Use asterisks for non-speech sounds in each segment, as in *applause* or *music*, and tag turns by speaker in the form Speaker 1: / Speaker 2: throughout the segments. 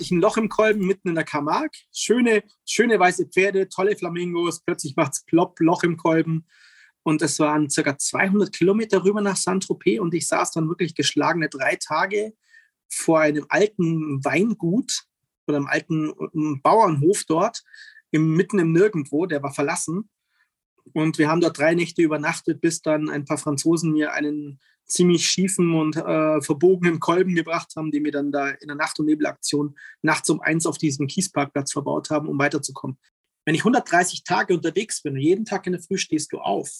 Speaker 1: ich ein Loch im Kolben mitten in der Camargue. Schöne, schöne weiße Pferde, tolle Flamingos. Plötzlich macht es plopp, Loch im Kolben. Und es waren circa 200 Kilometer rüber nach Saint-Tropez und ich saß dann wirklich geschlagene drei Tage vor einem alten Weingut oder einem alten Bauernhof dort, im, mitten im Nirgendwo, der war verlassen. Und wir haben dort drei Nächte übernachtet, bis dann ein paar Franzosen mir einen ziemlich schiefen und äh, verbogenen Kolben gebracht haben, die mir dann da in der Nacht- und Nebelaktion nachts um eins auf diesem Kiesparkplatz verbaut haben, um weiterzukommen. Wenn ich 130 Tage unterwegs bin und jeden Tag in der Früh stehst du auf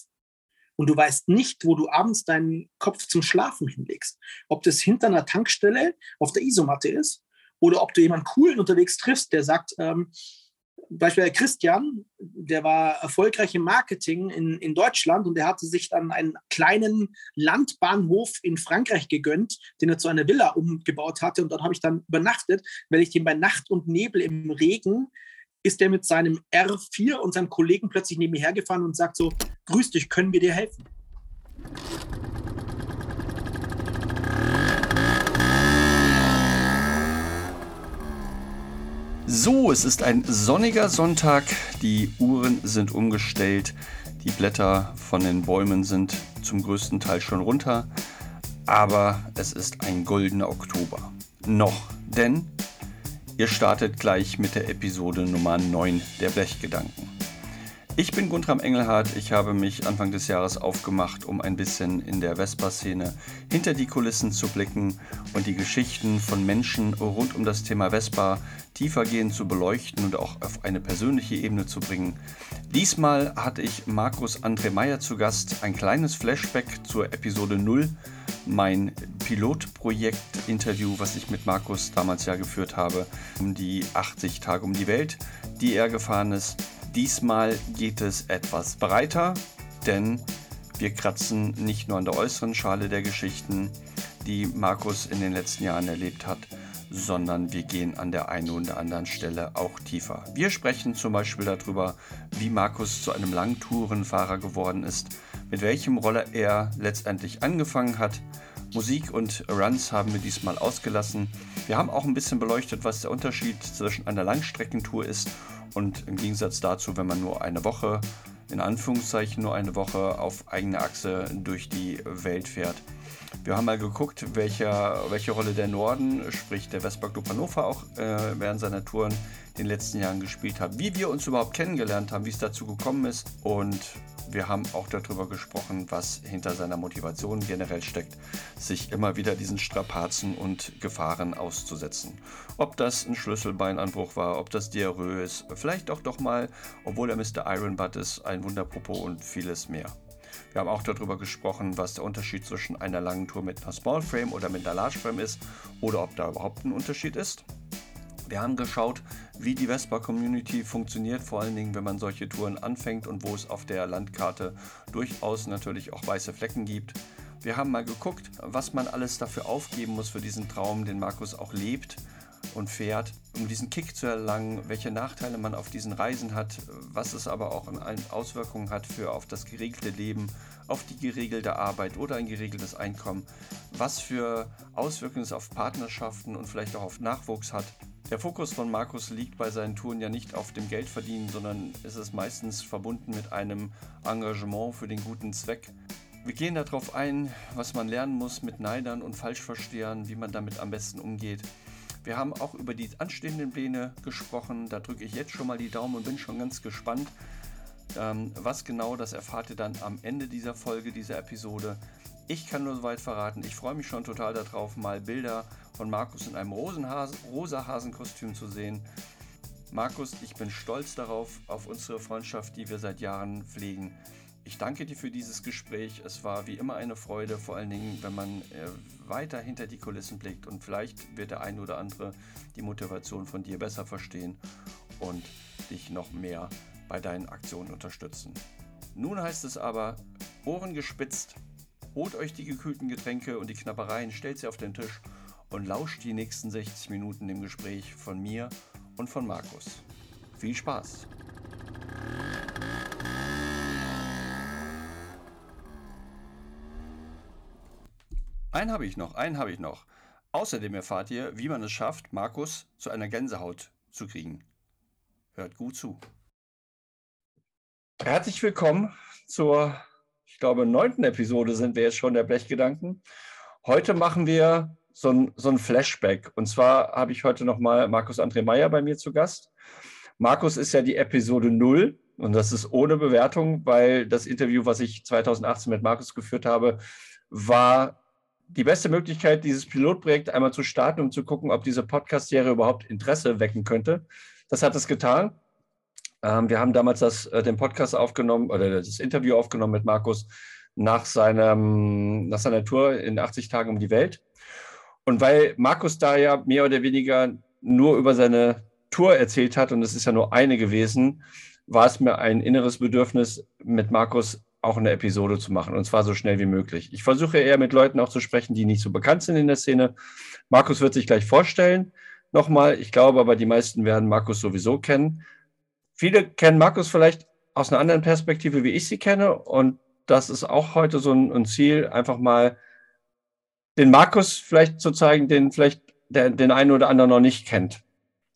Speaker 1: und du weißt nicht, wo du abends deinen Kopf zum Schlafen hinlegst, ob das hinter einer Tankstelle auf der Isomatte ist oder ob du jemanden coolen unterwegs triffst, der sagt, ähm, Beispiel Christian, der war erfolgreich im Marketing in, in Deutschland und der hatte sich dann einen kleinen Landbahnhof in Frankreich gegönnt, den er zu einer Villa umgebaut hatte. Und dort habe ich dann übernachtet, weil ich den bei Nacht und Nebel im Regen ist er mit seinem R4 und seinem Kollegen plötzlich neben mir hergefahren und sagt so, grüß dich, können wir dir helfen?
Speaker 2: So, es ist ein sonniger Sonntag. Die Uhren sind umgestellt. Die Blätter von den Bäumen sind zum größten Teil schon runter. Aber es ist ein goldener Oktober. Noch, denn ihr startet gleich mit der Episode Nummer 9 der Blechgedanken. Ich bin Guntram Engelhardt. Ich habe mich Anfang des Jahres aufgemacht, um ein bisschen in der Vespa-Szene hinter die Kulissen zu blicken und die Geschichten von Menschen rund um das Thema Vespa tiefergehend zu beleuchten und auch auf eine persönliche Ebene zu bringen. Diesmal hatte ich Markus André Meyer zu Gast. Ein kleines Flashback zur Episode 0, mein Pilotprojekt-Interview, was ich mit Markus damals ja geführt habe, um die 80 Tage um die Welt, die er gefahren ist. Diesmal geht es etwas breiter, denn wir kratzen nicht nur an der äußeren Schale der Geschichten, die Markus in den letzten Jahren erlebt hat, sondern wir gehen an der einen oder anderen Stelle auch tiefer. Wir sprechen zum Beispiel darüber, wie Markus zu einem Langtourenfahrer geworden ist, mit welchem Roller er letztendlich angefangen hat. Musik und Runs haben wir diesmal ausgelassen. Wir haben auch ein bisschen beleuchtet, was der Unterschied zwischen einer Langstreckentour ist und im Gegensatz dazu, wenn man nur eine Woche, in Anführungszeichen nur eine Woche auf eigene Achse durch die Welt fährt. Wir haben mal geguckt, welcher, welche Rolle der Norden, sprich der Westpark Club Hannover, auch äh, während seiner Touren in den letzten Jahren gespielt hat. Wie wir uns überhaupt kennengelernt haben, wie es dazu gekommen ist. Und wir haben auch darüber gesprochen, was hinter seiner Motivation generell steckt, sich immer wieder diesen Strapazen und Gefahren auszusetzen. Ob das ein Schlüsselbeinanbruch war, ob das Diarrhoe ist, vielleicht auch doch mal, obwohl er Mr. Ironbutt ist, ein Wunderpopo und vieles mehr. Wir haben auch darüber gesprochen, was der Unterschied zwischen einer langen Tour mit einer Small Frame oder mit einer Large Frame ist oder ob da überhaupt ein Unterschied ist. Wir haben geschaut, wie die Vespa-Community funktioniert, vor allen Dingen, wenn man solche Touren anfängt und wo es auf der Landkarte durchaus natürlich auch weiße Flecken gibt. Wir haben mal geguckt, was man alles dafür aufgeben muss für diesen Traum, den Markus auch lebt und fährt, um diesen Kick zu erlangen, welche Nachteile man auf diesen Reisen hat, was es aber auch Auswirkungen hat für auf das geregelte Leben, auf die geregelte Arbeit oder ein geregeltes Einkommen, was für Auswirkungen es auf Partnerschaften und vielleicht auch auf Nachwuchs hat der Fokus von Markus liegt bei seinen Touren ja nicht auf dem Geldverdienen, sondern ist es meistens verbunden mit einem Engagement für den guten Zweck. Wir gehen darauf ein, was man lernen muss mit Neidern und Falschverstehern, wie man damit am besten umgeht. Wir haben auch über die anstehenden Pläne gesprochen. Da drücke ich jetzt schon mal die Daumen und bin schon ganz gespannt. Ähm, was genau, das erfahrt ihr dann am Ende dieser Folge, dieser Episode. Ich kann nur soweit verraten, ich freue mich schon total darauf, mal Bilder von Markus in einem rosa Hasenkostüm zu sehen. Markus, ich bin stolz darauf, auf unsere Freundschaft, die wir seit Jahren pflegen. Ich danke dir für dieses Gespräch. Es war wie immer eine Freude, vor allen Dingen, wenn man äh, weiter hinter die Kulissen blickt und vielleicht wird der eine oder andere die Motivation von dir besser verstehen und dich noch mehr bei deinen Aktionen unterstützen. Nun heißt es aber, Ohren gespitzt, Holt euch die gekühlten Getränke und die Knappereien, stellt sie auf den Tisch und lauscht die nächsten 60 Minuten dem Gespräch von mir und von Markus. Viel Spaß! Einen habe ich noch, einen habe ich noch. Außerdem erfahrt ihr, wie man es schafft, Markus zu einer Gänsehaut zu kriegen. Hört gut zu. Herzlich willkommen zur, ich glaube, neunten Episode sind wir jetzt schon der Blechgedanken. Heute machen wir so ein, so ein Flashback. Und zwar habe ich heute nochmal Markus André Meyer bei mir zu Gast. Markus ist ja die Episode 0 und das ist ohne Bewertung, weil das Interview, was ich 2018 mit Markus geführt habe, war die beste Möglichkeit, dieses Pilotprojekt einmal zu starten, um zu gucken, ob diese Podcast-Serie überhaupt Interesse wecken könnte. Das hat es getan. Ähm, wir haben damals das, äh, den Podcast aufgenommen oder das Interview aufgenommen mit Markus nach, seinem, nach seiner Tour in 80 Tagen um die Welt. Und weil Markus da ja mehr oder weniger nur über seine Tour erzählt hat, und es ist ja nur eine gewesen, war es mir ein inneres Bedürfnis, mit Markus auch eine Episode zu machen, und zwar so schnell wie möglich. Ich versuche eher mit Leuten auch zu sprechen, die nicht so bekannt sind in der Szene. Markus wird sich gleich vorstellen. Nochmal, ich glaube aber, die meisten werden Markus sowieso kennen. Viele kennen Markus vielleicht aus einer anderen Perspektive, wie ich sie kenne. Und das ist auch heute so ein, ein Ziel, einfach mal den Markus vielleicht zu zeigen, den vielleicht der, den einen oder anderen noch nicht kennt.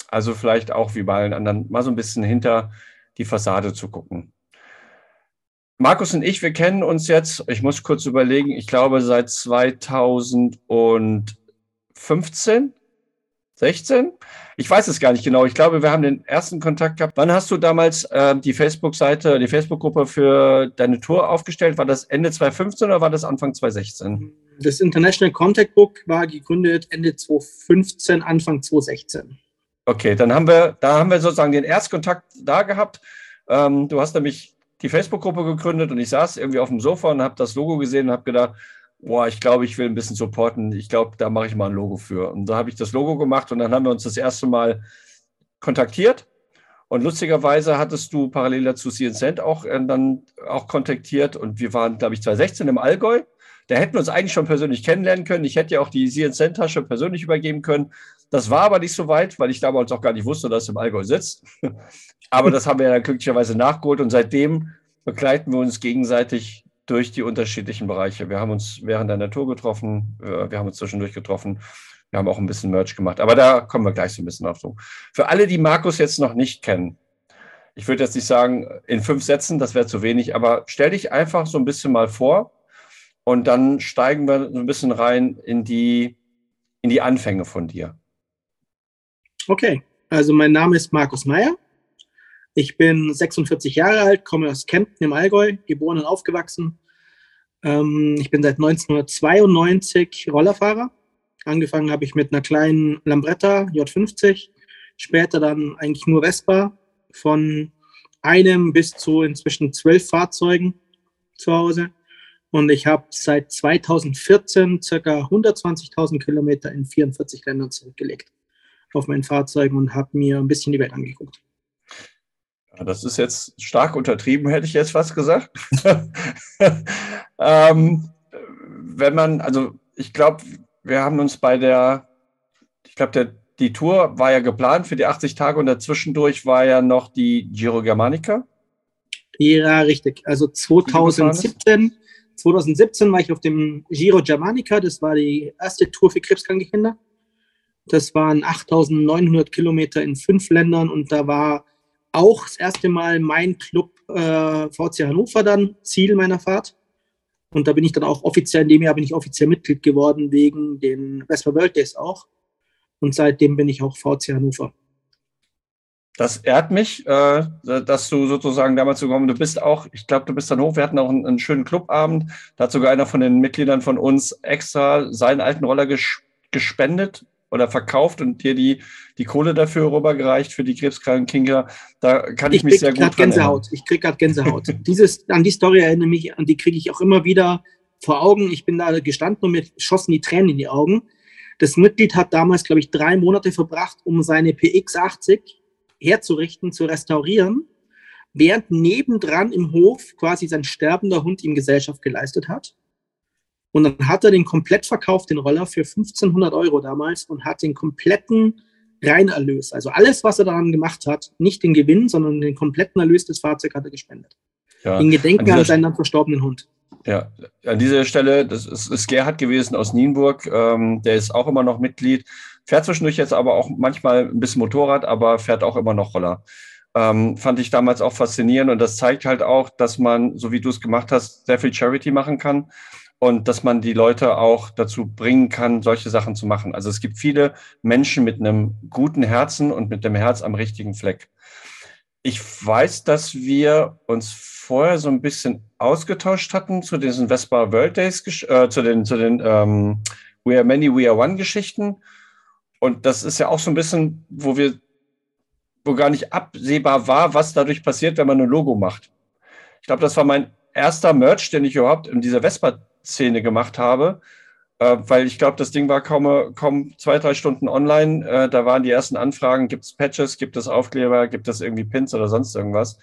Speaker 2: Also vielleicht auch wie bei allen anderen mal so ein bisschen hinter die Fassade zu gucken. Markus und ich, wir kennen uns jetzt, ich muss kurz überlegen, ich glaube seit 2015, 16? Ich weiß es gar nicht genau. Ich glaube, wir haben den ersten Kontakt gehabt. Wann hast du damals äh, die Facebook-Seite, die Facebook-Gruppe für deine Tour aufgestellt? War das Ende 2015 oder war das Anfang 2016?
Speaker 1: Das International Contact Book war gegründet Ende 2015, Anfang 2016.
Speaker 2: Okay, dann haben wir, da haben wir sozusagen den Erstkontakt da gehabt. Ähm, du hast nämlich die Facebook-Gruppe gegründet und ich saß irgendwie auf dem Sofa und habe das Logo gesehen und habe gedacht, boah, ich glaube, ich will ein bisschen supporten. Ich glaube, da mache ich mal ein Logo für. Und da habe ich das Logo gemacht und dann haben wir uns das erste Mal kontaktiert. Und lustigerweise hattest du parallel dazu CNCent auch äh, dann auch kontaktiert und wir waren, glaube ich, 2016 im Allgäu da hätten wir uns eigentlich schon persönlich kennenlernen können. Ich hätte ja auch die CNC-Tasche persönlich übergeben können. Das war aber nicht so weit, weil ich damals auch gar nicht wusste, dass es im Allgäu sitzt. *laughs* aber das haben wir ja glücklicherweise nachgeholt und seitdem begleiten wir uns gegenseitig durch die unterschiedlichen Bereiche. Wir haben uns während der Tour getroffen, äh, wir haben uns zwischendurch getroffen, wir haben auch ein bisschen Merch gemacht, aber da kommen wir gleich so ein bisschen auf. Für alle, die Markus jetzt noch nicht kennen, ich würde jetzt nicht sagen in fünf Sätzen, das wäre zu wenig, aber stell dich einfach so ein bisschen mal vor, und dann steigen wir so ein bisschen rein in die, in die Anfänge von dir.
Speaker 1: Okay, also mein Name ist Markus Meyer. Ich bin 46 Jahre alt, komme aus Kempten im Allgäu, geboren und aufgewachsen. Ähm, ich bin seit 1992 Rollerfahrer. Angefangen habe ich mit einer kleinen Lambretta J50, später dann eigentlich nur Vespa von einem bis zu inzwischen zwölf Fahrzeugen zu Hause. Und ich habe seit 2014 circa 120.000 Kilometer in 44 Ländern zurückgelegt auf meinen Fahrzeugen und habe mir ein bisschen die Welt angeguckt.
Speaker 2: Das ist jetzt stark untertrieben, hätte ich jetzt fast gesagt. *laughs* ähm, wenn man, also ich glaube, wir haben uns bei der, ich glaube, die Tour war ja geplant für die 80 Tage und dazwischendurch war ja noch die Giro Germanica.
Speaker 1: Ja, richtig. Also 2017 2017 war ich auf dem Giro Germanica, das war die erste Tour für krebskranke Kinder. Das waren 8900 Kilometer in fünf Ländern und da war auch das erste Mal mein Club äh, VC Hannover dann Ziel meiner Fahrt. Und da bin ich dann auch offiziell, in dem Jahr bin ich offiziell Mitglied geworden wegen den Vespa World Days auch. Und seitdem bin ich auch VC Hannover.
Speaker 2: Das ehrt mich, äh, dass du sozusagen damals gekommen Du bist auch, ich glaube, du bist dann hoch. Wir hatten auch einen, schönen Clubabend. Da hat sogar einer von den Mitgliedern von uns extra seinen alten Roller ges gespendet oder verkauft und dir die, die Kohle dafür rübergereicht für die krebskranken Kinder. Da kann ich, ich mich sehr gut
Speaker 1: Gänsehaut. Ich krieg gerade Gänsehaut. *laughs* Dieses, an die Story erinnere mich, an die kriege ich auch immer wieder vor Augen. Ich bin da gestanden und mir schossen die Tränen in die Augen. Das Mitglied hat damals, glaube ich, drei Monate verbracht, um seine PX80 herzurichten, zu restaurieren, während nebendran im Hof quasi sein sterbender Hund ihm Gesellschaft geleistet hat. Und dann hat er den komplett verkauft, den Roller, für 1500 Euro damals und hat den kompletten Reinerlös, also alles, was er daran gemacht hat, nicht den Gewinn, sondern den kompletten Erlös des Fahrzeugs hat er gespendet. Ja, in Gedenken an, an seinen dann verstorbenen Hund.
Speaker 2: Ja, an dieser Stelle, das ist, ist Gerhard gewesen aus Nienburg, ähm, der ist auch immer noch Mitglied, fährt zwischendurch jetzt aber auch manchmal ein bisschen Motorrad, aber fährt auch immer noch Roller. Ähm, fand ich damals auch faszinierend und das zeigt halt auch, dass man, so wie du es gemacht hast, sehr viel Charity machen kann und dass man die Leute auch dazu bringen kann, solche Sachen zu machen. Also es gibt viele Menschen mit einem guten Herzen und mit dem Herz am richtigen Fleck. Ich weiß, dass wir uns vorher so ein bisschen ausgetauscht hatten zu diesen Vespa World Days, äh, zu den, zu den ähm, We Are Many, We Are One Geschichten. Und das ist ja auch so ein bisschen, wo wir, wo gar nicht absehbar war, was dadurch passiert, wenn man ein Logo macht. Ich glaube, das war mein erster Merch, den ich überhaupt in dieser Vespa-Szene gemacht habe, äh, weil ich glaube, das Ding war kaum, kaum zwei, drei Stunden online. Äh, da waren die ersten Anfragen, gibt es Patches, gibt es Aufkleber, gibt es irgendwie Pins oder sonst irgendwas.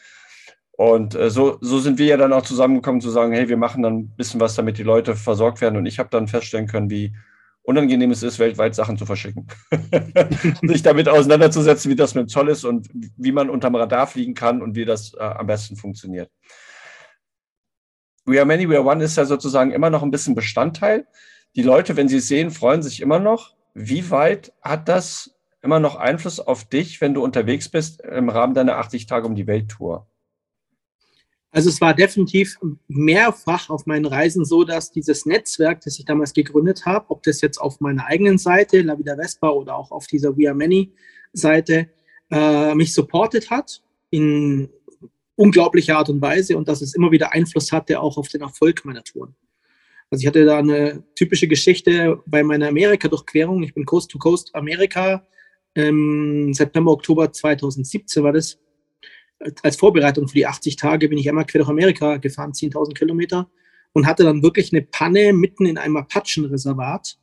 Speaker 2: Und äh, so, so sind wir ja dann auch zusammengekommen zu sagen, hey, wir machen dann ein bisschen was, damit die Leute versorgt werden. Und ich habe dann feststellen können, wie unangenehm es ist, weltweit Sachen zu verschicken. *laughs* Sich damit auseinanderzusetzen, wie das mit dem Zoll ist und wie man unterm Radar fliegen kann und wie das äh, am besten funktioniert. We Are Many, We Are One ist ja sozusagen immer noch ein bisschen Bestandteil. Die Leute, wenn sie es sehen, freuen sich immer noch. Wie weit hat das immer noch Einfluss auf dich, wenn du unterwegs bist im Rahmen deiner 80 Tage um die Welt Tour?
Speaker 1: Also es war definitiv mehrfach auf meinen Reisen so, dass dieses Netzwerk, das ich damals gegründet habe, ob das jetzt auf meiner eigenen Seite, La Vida Vespa, oder auch auf dieser We Are Many Seite, äh, mich supportet hat in unglaublicher Art und Weise und dass es immer wieder Einfluss hatte auch auf den Erfolg meiner Touren. Also ich hatte da eine typische Geschichte bei meiner Amerika-Durchquerung. Ich bin Coast to Coast Amerika. Im September, Oktober 2017 war das als Vorbereitung für die 80 Tage bin ich einmal quer durch Amerika gefahren, 10.000 Kilometer und hatte dann wirklich eine Panne mitten in einem Apachenreservat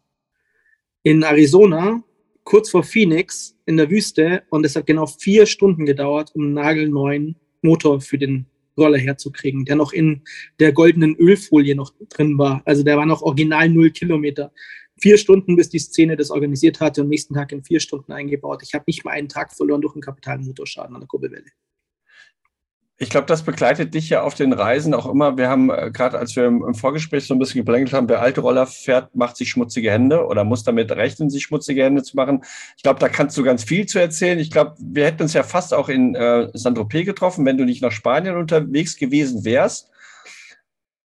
Speaker 1: in Arizona, kurz vor Phoenix in der Wüste und es hat genau vier Stunden gedauert, um nagelneuen Motor für den Roller herzukriegen, der noch in der goldenen Ölfolie noch drin war. Also der war noch original null Kilometer. Vier Stunden, bis die Szene das organisiert hatte und nächsten Tag in vier Stunden eingebaut. Ich habe nicht mal einen Tag verloren durch einen kapitalen Motorschaden an der Kurbelwelle.
Speaker 2: Ich glaube, das begleitet dich ja auf den Reisen auch immer. Wir haben äh, gerade, als wir im, Vorgespräch so ein bisschen geblänkelt haben, wer alte Roller fährt, macht sich schmutzige Hände oder muss damit rechnen, sich schmutzige Hände zu machen. Ich glaube, da kannst du ganz viel zu erzählen. Ich glaube, wir hätten uns ja fast auch in äh, Saint-Tropez getroffen, wenn du nicht nach Spanien unterwegs gewesen wärst.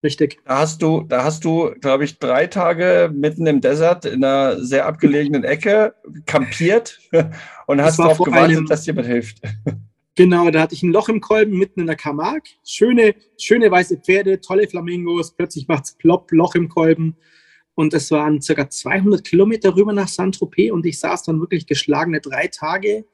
Speaker 1: Richtig.
Speaker 2: Da hast du, da hast du, glaube ich, drei Tage mitten im Desert in einer sehr abgelegenen Ecke kampiert *laughs* und hast darauf gewartet, dass jemand hilft.
Speaker 1: Genau, da hatte ich ein Loch im Kolben mitten in der Camargue. Schöne, schöne weiße Pferde, tolle Flamingos. Plötzlich macht es plopp, Loch im Kolben. Und es waren circa 200 Kilometer rüber nach Saint-Tropez und ich saß dann wirklich geschlagene drei Tage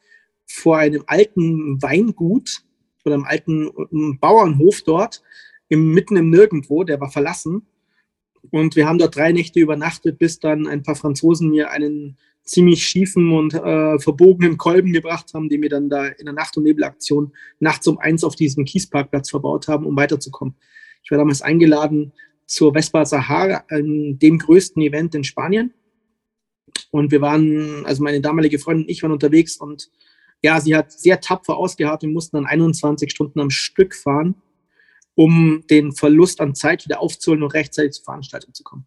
Speaker 1: vor einem alten Weingut oder einem alten Bauernhof dort, im, mitten im Nirgendwo, der war verlassen. Und wir haben dort drei Nächte übernachtet, bis dann ein paar Franzosen mir einen ziemlich schiefen und äh, verbogenen Kolben gebracht haben, die mir dann da in der Nacht- und Nebelaktion nachts um eins auf diesem Kiesparkplatz verbaut haben, um weiterzukommen. Ich war damals eingeladen zur Vespa Sahara, dem größten Event in Spanien. Und wir waren, also meine damalige Freundin und ich waren unterwegs und ja, sie hat sehr tapfer ausgeharrt. Wir mussten dann 21 Stunden am Stück fahren, um den Verlust an Zeit wieder aufzuholen und rechtzeitig zur Veranstaltung zu kommen.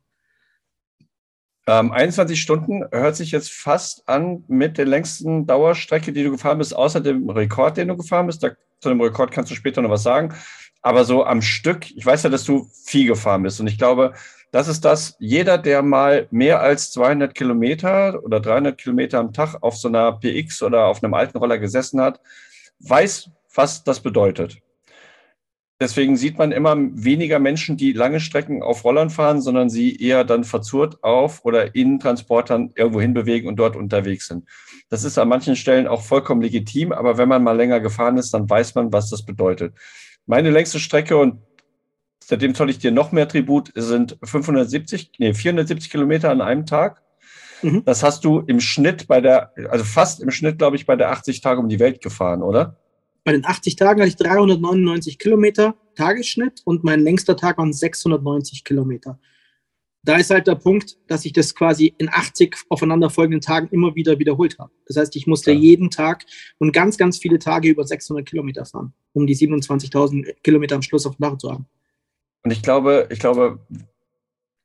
Speaker 2: Ähm, 21 Stunden hört sich jetzt fast an mit der längsten Dauerstrecke, die du gefahren bist, außer dem Rekord, den du gefahren bist. Da, zu dem Rekord kannst du später noch was sagen. Aber so am Stück, ich weiß ja, dass du viel gefahren bist. Und ich glaube, das ist das, jeder, der mal mehr als 200 Kilometer oder 300 Kilometer am Tag auf so einer PX oder auf einem alten Roller gesessen hat, weiß, was das bedeutet. Deswegen sieht man immer weniger Menschen, die lange Strecken auf Rollern fahren, sondern sie eher dann verzurrt auf oder in Transportern irgendwo hinbewegen und dort unterwegs sind. Das ist an manchen Stellen auch vollkommen legitim, aber wenn man mal länger gefahren ist, dann weiß man, was das bedeutet. Meine längste Strecke und seitdem zoll ich dir noch mehr Tribut, sind 570, nee, 470 Kilometer an einem Tag. Mhm. Das hast du im Schnitt bei der, also fast im Schnitt, glaube ich, bei der 80 Tage um die Welt gefahren, oder?
Speaker 1: Bei den 80 Tagen hatte ich 399 Kilometer Tagesschnitt und mein längster Tag waren 690 Kilometer. Da ist halt der Punkt, dass ich das quasi in 80 aufeinanderfolgenden Tagen immer wieder wiederholt habe. Das heißt, ich musste ja. jeden Tag und ganz, ganz viele Tage über 600 Kilometer fahren, um die 27.000 Kilometer am Schluss auf dem Dach zu haben.
Speaker 2: Und ich glaube, ich glaube,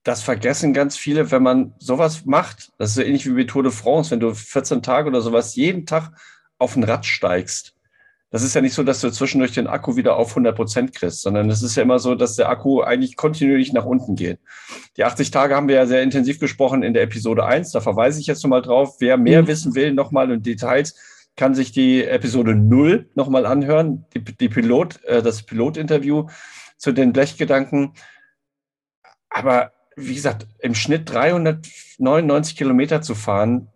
Speaker 2: das vergessen ganz viele, wenn man sowas macht. Das ist so ähnlich wie bei Tour de France, wenn du 14 Tage oder sowas jeden Tag auf ein Rad steigst. Das ist ja nicht so, dass du zwischendurch den Akku wieder auf 100 Prozent kriegst, sondern es ist ja immer so, dass der Akku eigentlich kontinuierlich nach unten geht. Die 80 Tage haben wir ja sehr intensiv gesprochen in der Episode 1. Da verweise ich jetzt nochmal drauf. Wer mehr mhm. wissen will, nochmal in Details, kann sich die Episode 0 nochmal anhören, die, die Pilot, äh, das Pilotinterview zu den Blechgedanken. Aber wie gesagt, im Schnitt 399 Kilometer zu fahren,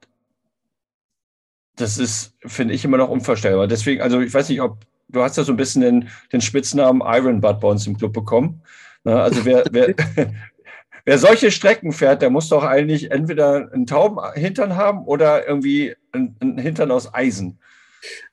Speaker 2: das ist, finde ich, immer noch unvorstellbar. Deswegen, also ich weiß nicht, ob du hast ja so ein bisschen den, den Spitznamen Iron Butt bei uns im Club bekommen. Na, also wer, wer, *laughs* wer solche Strecken fährt, der muss doch eigentlich entweder einen tauben Hintern haben oder irgendwie einen Hintern aus Eisen.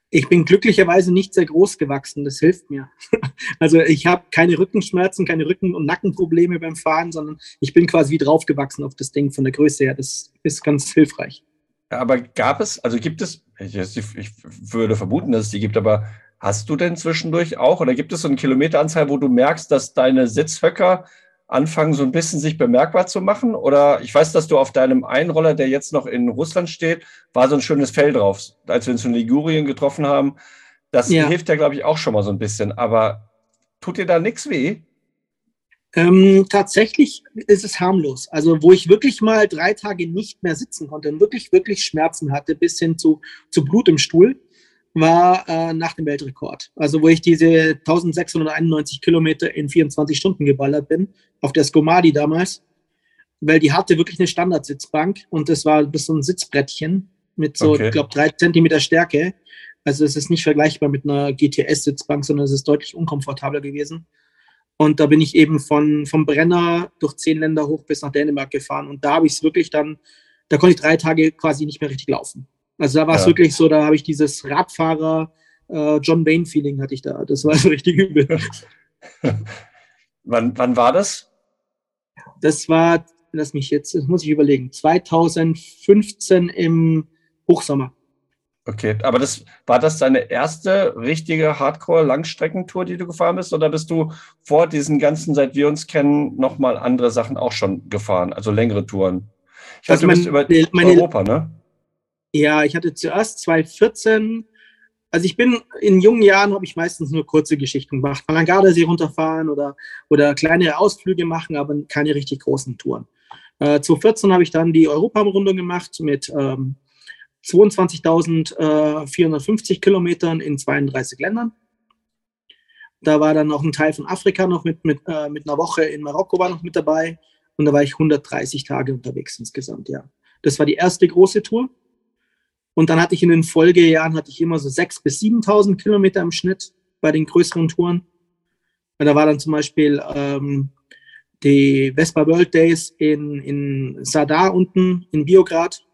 Speaker 1: Ich bin glücklicherweise nicht sehr groß gewachsen, das hilft mir. *laughs* Also ich habe keine Rückenschmerzen, keine Rücken- und Nackenprobleme beim Fahren, sondern ich bin quasi wie draufgewachsen auf das Ding von der Größe her. Das ist ganz hilfreich.
Speaker 2: Aber gab es, also gibt es, ich, ich würde vermuten, dass es die gibt, aber hast du denn zwischendurch auch oder gibt es so eine Kilometeranzahl, wo du merkst, dass deine Sitzhöcker anfangen, so ein bisschen sich bemerkbar zu machen? Oder ich weiß, dass du auf deinem Einroller, der jetzt noch in Russland steht, war so ein schönes Fell drauf, als wir uns in Ligurien getroffen haben. Das ja. hilft ja, glaube ich, auch schon mal so ein bisschen. Aber tut dir da nichts weh?
Speaker 1: Ähm, tatsächlich ist es harmlos. Also, wo ich wirklich mal drei Tage nicht mehr sitzen konnte und wirklich, wirklich Schmerzen hatte, bis hin zu, zu Blut im Stuhl, war äh, nach dem Weltrekord. Also wo ich diese 1691 Kilometer in 24 Stunden geballert bin, auf der Skomadi damals, weil die hatte wirklich eine Standardsitzbank und das war bis so ein Sitzbrettchen mit so, okay. ich glaube, drei Zentimeter Stärke. Also es ist nicht vergleichbar mit einer GTS-Sitzbank, sondern es ist deutlich unkomfortabler gewesen. Und da bin ich eben von, vom Brenner durch zehn Länder hoch bis nach Dänemark gefahren. Und da habe ich es wirklich dann, da konnte ich drei Tage quasi nicht mehr richtig laufen. Also da war es ja. wirklich so, da habe ich dieses Radfahrer äh, John Bain Feeling hatte ich da. Das war *laughs* so richtig übel. *laughs*
Speaker 2: wann, wann war das?
Speaker 1: Das war, lass mich jetzt, das muss ich überlegen, 2015 im Hochsommer.
Speaker 2: Okay, aber das war das deine erste richtige Hardcore-Langstreckentour, die du gefahren bist, oder bist du vor diesen ganzen, seit wir uns kennen, nochmal andere Sachen auch schon gefahren, also längere Touren? Ich weiß, also du bist über meine, Europa, ne?
Speaker 1: Ja, ich hatte zuerst 2014, also ich bin in jungen Jahren habe ich meistens nur kurze Geschichten gemacht, mal an Gardasee runterfahren oder, oder kleine Ausflüge machen, aber keine richtig großen Touren. Äh, 2014 habe ich dann die Europamrundung gemacht mit ähm, 22.450 Kilometern in 32 Ländern. Da war dann noch ein Teil von Afrika noch mit, mit, äh, mit einer Woche in Marokko war noch mit dabei. Und da war ich 130 Tage unterwegs insgesamt, ja. Das war die erste große Tour. Und dann hatte ich in den Folgejahren hatte ich immer so 6.000 bis 7.000 Kilometer im Schnitt bei den größeren Touren. Da war dann zum Beispiel ähm, die Vespa World Days in, in Sadar unten in Biograd.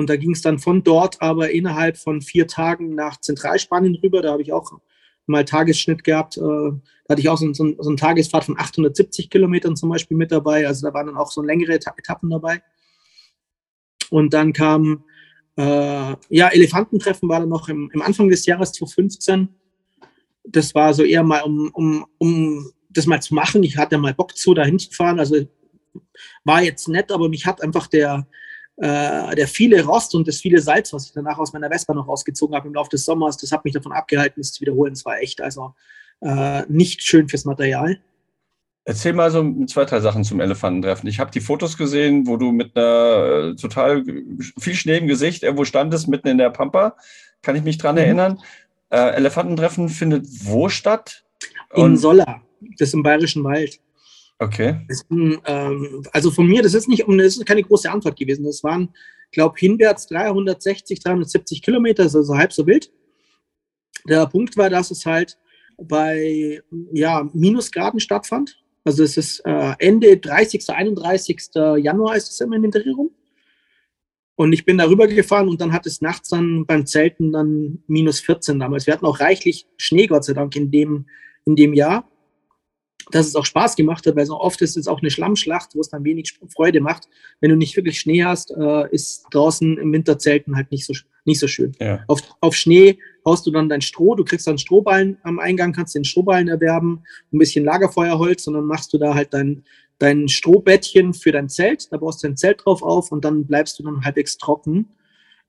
Speaker 1: Und da ging es dann von dort aber innerhalb von vier Tagen nach Zentralspanien rüber. Da habe ich auch mal Tagesschnitt gehabt. Äh, da hatte ich auch so, so, so eine Tagesfahrt von 870 Kilometern zum Beispiel mit dabei. Also da waren dann auch so längere Etappen dabei. Und dann kam äh, ja, Elefantentreffen war dann noch im, im Anfang des Jahres 2015. Das war so eher mal, um, um, um das mal zu machen. Ich hatte mal Bock zu, da hinzufahren. Also war jetzt nett, aber mich hat einfach der, äh, der viele Rost und das viele Salz, was ich danach aus meiner Vespa noch rausgezogen habe im Laufe des Sommers, das hat mich davon abgehalten, es zu wiederholen. Es war echt also äh, nicht schön fürs Material.
Speaker 2: Erzähl mal so zwei, drei Sachen zum Elefantentreffen. Ich habe die Fotos gesehen, wo du mit einer äh, total viel Schnee im Gesicht irgendwo standest, mitten in der Pampa. Kann ich mich dran mhm. erinnern. Äh, Elefantentreffen findet wo statt?
Speaker 1: In Solla, das ist im Bayerischen Wald.
Speaker 2: Okay.
Speaker 1: Ist, ähm, also von mir, das ist nicht, das ist keine große Antwort gewesen. Das waren, glaube ich, hinwärts 360, 370 Kilometer, also so halb so wild. Der Punkt war, dass es halt bei ja, Minusgraden stattfand. Also es ist äh, Ende 30., 31. Januar ist es immer in den Dreh rum. Und ich bin darüber gefahren und dann hat es nachts dann beim Zelten dann minus 14 damals. Wir hatten auch reichlich Schnee, Gott sei Dank, in dem, in dem Jahr. Dass es auch Spaß gemacht hat, weil so oft ist es auch eine Schlammschlacht, wo es dann wenig Freude macht. Wenn du nicht wirklich Schnee hast, äh, ist draußen im Winterzelten halt nicht so, nicht so schön. Ja. Auf, auf Schnee haust du dann dein Stroh, du kriegst dann Strohballen am Eingang, kannst den Strohballen erwerben, ein bisschen Lagerfeuerholz und dann machst du da halt dein, dein Strohbettchen für dein Zelt, da baust du dein Zelt drauf auf und dann bleibst du dann halbwegs trocken.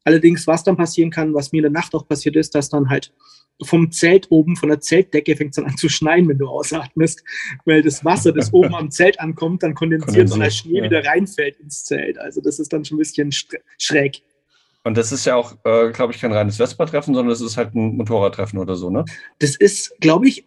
Speaker 1: Allerdings, was dann passieren kann, was mir in der Nacht auch passiert ist, dass dann halt vom Zelt oben, von der Zeltdecke fängt es dann an zu schneien, wenn du ausatmest, weil das Wasser, das oben am Zelt ankommt, dann kondensiert, und der Schnee ja. wieder reinfällt ins Zelt. Also das ist dann schon ein bisschen schräg.
Speaker 2: Und das ist ja auch, äh, glaube ich, kein reines Vespa-Treffen, sondern das ist halt ein Motorradtreffen oder so, ne?
Speaker 1: Das ist, glaube ich,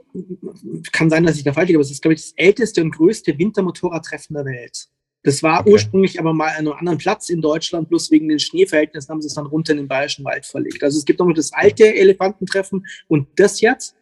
Speaker 1: kann sein, dass ich da falsch liege, aber es ist, glaube ich, das älteste und größte Wintermotorradtreffen der Welt. Das war okay. ursprünglich aber mal an einem anderen Platz in Deutschland, bloß wegen den Schneeverhältnissen haben sie es dann runter in den Bayerischen Wald verlegt. Also es gibt noch das alte Elefantentreffen und das jetzt.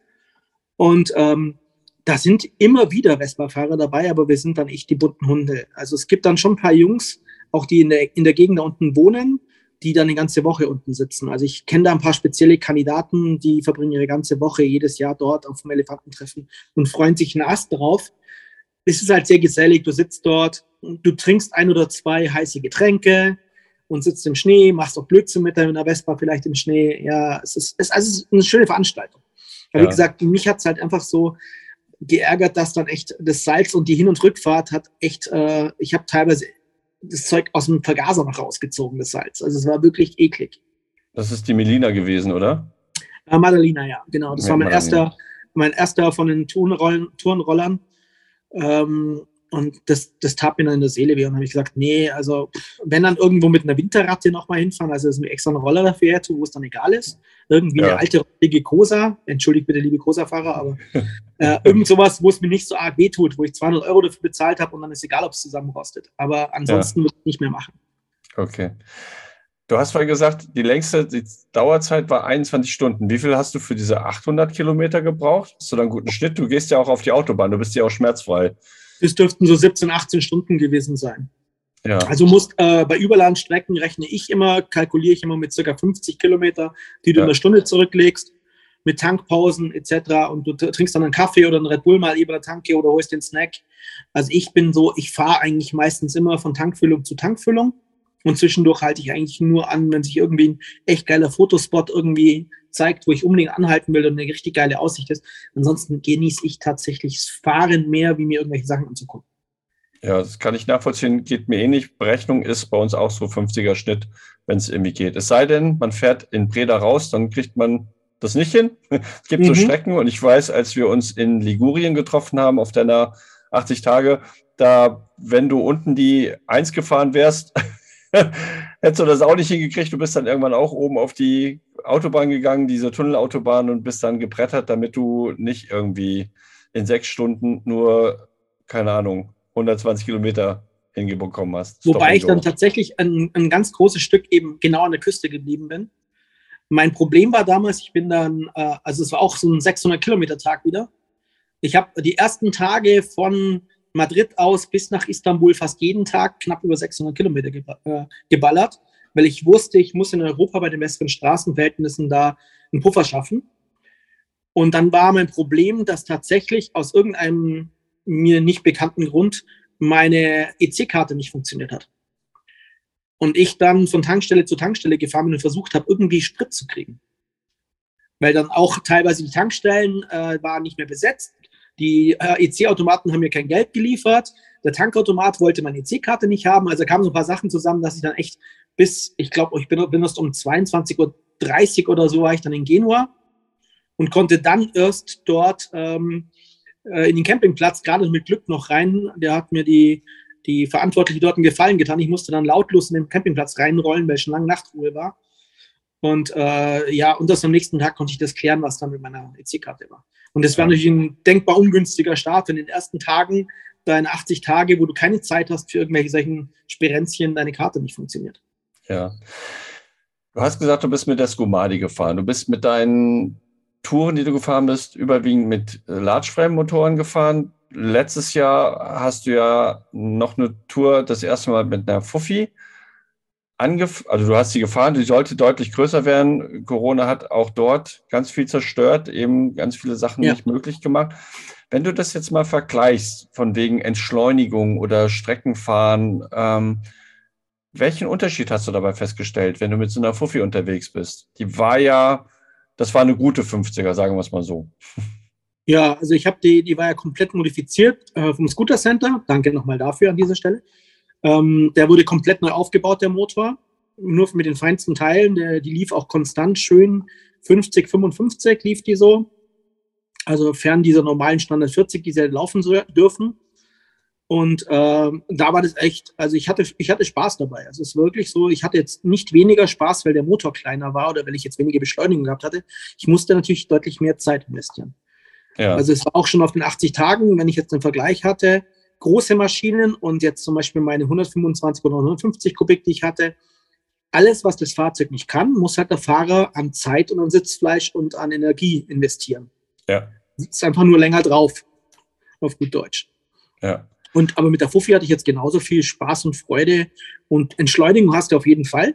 Speaker 1: Und ähm, da sind immer wieder Vespa-Fahrer dabei, aber wir sind dann echt die bunten Hunde. Also es gibt dann schon ein paar Jungs, auch die in der, in der Gegend da unten wohnen, die dann eine ganze Woche unten sitzen. Also ich kenne da ein paar spezielle Kandidaten, die verbringen ihre ganze Woche jedes Jahr dort auf dem Elefantentreffen und freuen sich einen Ast drauf. Es ist halt sehr gesellig, du sitzt dort, du trinkst ein oder zwei heiße Getränke und sitzt im Schnee, machst auch Blödsinn mit deiner Vespa vielleicht im Schnee. Ja, es ist, es, also es ist eine schöne Veranstaltung. Aber ja. wie gesagt, mich hat es halt einfach so geärgert, dass dann echt das Salz und die Hin- und Rückfahrt hat echt, äh, ich habe teilweise das Zeug aus dem Vergaser noch rausgezogen, das Salz. Also es war wirklich eklig.
Speaker 2: Das ist die Melina gewesen, oder?
Speaker 1: Äh, Madalina, ja, genau. Das ja, war mein erster, mein erster von den Turnrollen, Turnrollern. Ähm, und das, das tat mir dann in der Seele weh. Und habe ich gesagt, nee, also wenn dann irgendwo mit einer Winterratte nochmal hinfahren, also dass ich mir extra einen Roller dafür hätte, wo es dann egal ist. Irgendwie ja. eine alte rollige Cosa, entschuldigt bitte, liebe Cosa-Fahrer, aber *laughs* äh, irgend sowas, wo es mir nicht so arg wehtut, wo ich 200 Euro dafür bezahlt habe und dann ist egal, ob es zusammenrostet. Aber ansonsten ja. würde ich nicht mehr machen.
Speaker 2: Okay. Du hast vorhin gesagt, die längste die Dauerzeit war 21 Stunden. Wie viel hast du für diese 800 Kilometer gebraucht? Hast du da einen guten Schnitt? Du gehst ja auch auf die Autobahn, du bist ja auch schmerzfrei.
Speaker 1: Das dürften so 17, 18 Stunden gewesen sein. Ja. Also musst äh, bei Überlandstrecken rechne ich immer, kalkuliere ich immer mit circa 50 Kilometer, die du ja. in einer Stunde zurücklegst, mit Tankpausen etc. Und du trinkst dann einen Kaffee oder einen Red Bull mal über der Tanke oder holst den Snack. Also ich bin so, ich fahre eigentlich meistens immer von Tankfüllung zu Tankfüllung. Und zwischendurch halte ich eigentlich nur an, wenn sich irgendwie ein echt geiler Fotospot irgendwie zeigt, wo ich unbedingt anhalten will und eine richtig geile Aussicht ist. Ansonsten genieße ich tatsächlich das Fahren mehr, wie mir irgendwelche Sachen anzugucken.
Speaker 2: Ja, das kann ich nachvollziehen, geht mir ähnlich. Berechnung ist bei uns auch so 50er Schnitt, wenn es irgendwie geht. Es sei denn, man fährt in Breda raus, dann kriegt man das nicht hin. *laughs* es gibt mhm. so Strecken und ich weiß, als wir uns in Ligurien getroffen haben auf deiner 80 Tage, da, wenn du unten die 1 gefahren wärst, *laughs* *laughs* hättest du das auch nicht hingekriegt. Du bist dann irgendwann auch oben auf die Autobahn gegangen, diese Tunnelautobahn und bist dann gebrettert, damit du nicht irgendwie in sechs Stunden nur, keine Ahnung, 120 Kilometer hingebekommen hast.
Speaker 1: Wobei ich dann tatsächlich ein, ein ganz großes Stück eben genau an der Küste geblieben bin. Mein Problem war damals, ich bin dann, äh, also es war auch so ein 600 Kilometer Tag wieder. Ich habe die ersten Tage von Madrid aus bis nach Istanbul fast jeden Tag knapp über 600 Kilometer äh, geballert, weil ich wusste, ich muss in Europa bei den besseren Straßenverhältnissen da einen Puffer schaffen. Und dann war mein Problem, dass tatsächlich aus irgendeinem mir nicht bekannten Grund meine EC-Karte nicht funktioniert hat. Und ich dann von Tankstelle zu Tankstelle gefahren bin und versucht habe, irgendwie Sprit zu kriegen. Weil dann auch teilweise die Tankstellen äh, waren nicht mehr besetzt. Die äh, EC-Automaten haben mir kein Geld geliefert. Der Tankautomat wollte meine EC-Karte nicht haben. Also kamen so ein paar Sachen zusammen, dass ich dann echt bis, ich glaube, ich bin, bin erst um 22.30 Uhr oder so war ich dann in Genua und konnte dann erst dort ähm, äh, in den Campingplatz, gerade mit Glück noch rein. Der hat mir die, die Verantwortliche dort einen Gefallen getan. Ich musste dann lautlos in den Campingplatz reinrollen, weil schon lange Nachtruhe war. Und äh, ja, und das am nächsten Tag konnte ich das klären, was dann mit meiner EC-Karte war. Und das war natürlich ein denkbar ungünstiger Start, wenn in den ersten Tagen deine 80 Tage, wo du keine Zeit hast für irgendwelche solchen Sperenzchen, deine Karte nicht funktioniert.
Speaker 2: Ja. Du hast gesagt, du bist mit der Skumadi gefahren. Du bist mit deinen Touren, die du gefahren bist, überwiegend mit Large-Frame-Motoren gefahren. Letztes Jahr hast du ja noch eine Tour das erste Mal mit einer Fuffi angef also du hast sie gefahren, die sollte deutlich größer werden. Corona hat auch dort ganz viel zerstört, eben ganz viele Sachen ja. nicht möglich gemacht. Wenn du das jetzt mal vergleichst, von wegen Entschleunigung oder Streckenfahren, ähm, welchen Unterschied hast du dabei festgestellt, wenn du mit so einer Fuffi unterwegs bist? Die war ja, das war eine gute 50er, sagen wir es mal so.
Speaker 1: Ja, also ich habe die, die war ja komplett modifiziert äh, vom Scooter Center. Danke nochmal dafür an dieser Stelle. Ähm, der wurde komplett neu aufgebaut, der Motor. Nur mit den feinsten Teilen. Der, die lief auch konstant schön 50, 55 lief die so. Also fern dieser normalen Standard 40, die sie laufen so, dürfen. Und äh, da war das echt, also ich hatte, ich hatte Spaß dabei. Also es ist wirklich so, ich hatte jetzt nicht weniger Spaß, weil der Motor kleiner war oder weil ich jetzt weniger Beschleunigung gehabt hatte. Ich musste natürlich deutlich mehr Zeit investieren. Ja. Also es war auch schon auf den 80 Tagen, wenn ich jetzt einen Vergleich hatte, große Maschinen und jetzt zum Beispiel meine 125 oder 150 Kubik, die ich hatte, alles, was das Fahrzeug nicht kann, muss halt der Fahrer an Zeit und an Sitzfleisch und an Energie investieren. Ja. Ist einfach nur länger drauf, auf gut Deutsch. Ja. Und aber mit der Fuffi hatte ich jetzt genauso viel Spaß und Freude und Entschleunigung hast du auf jeden Fall.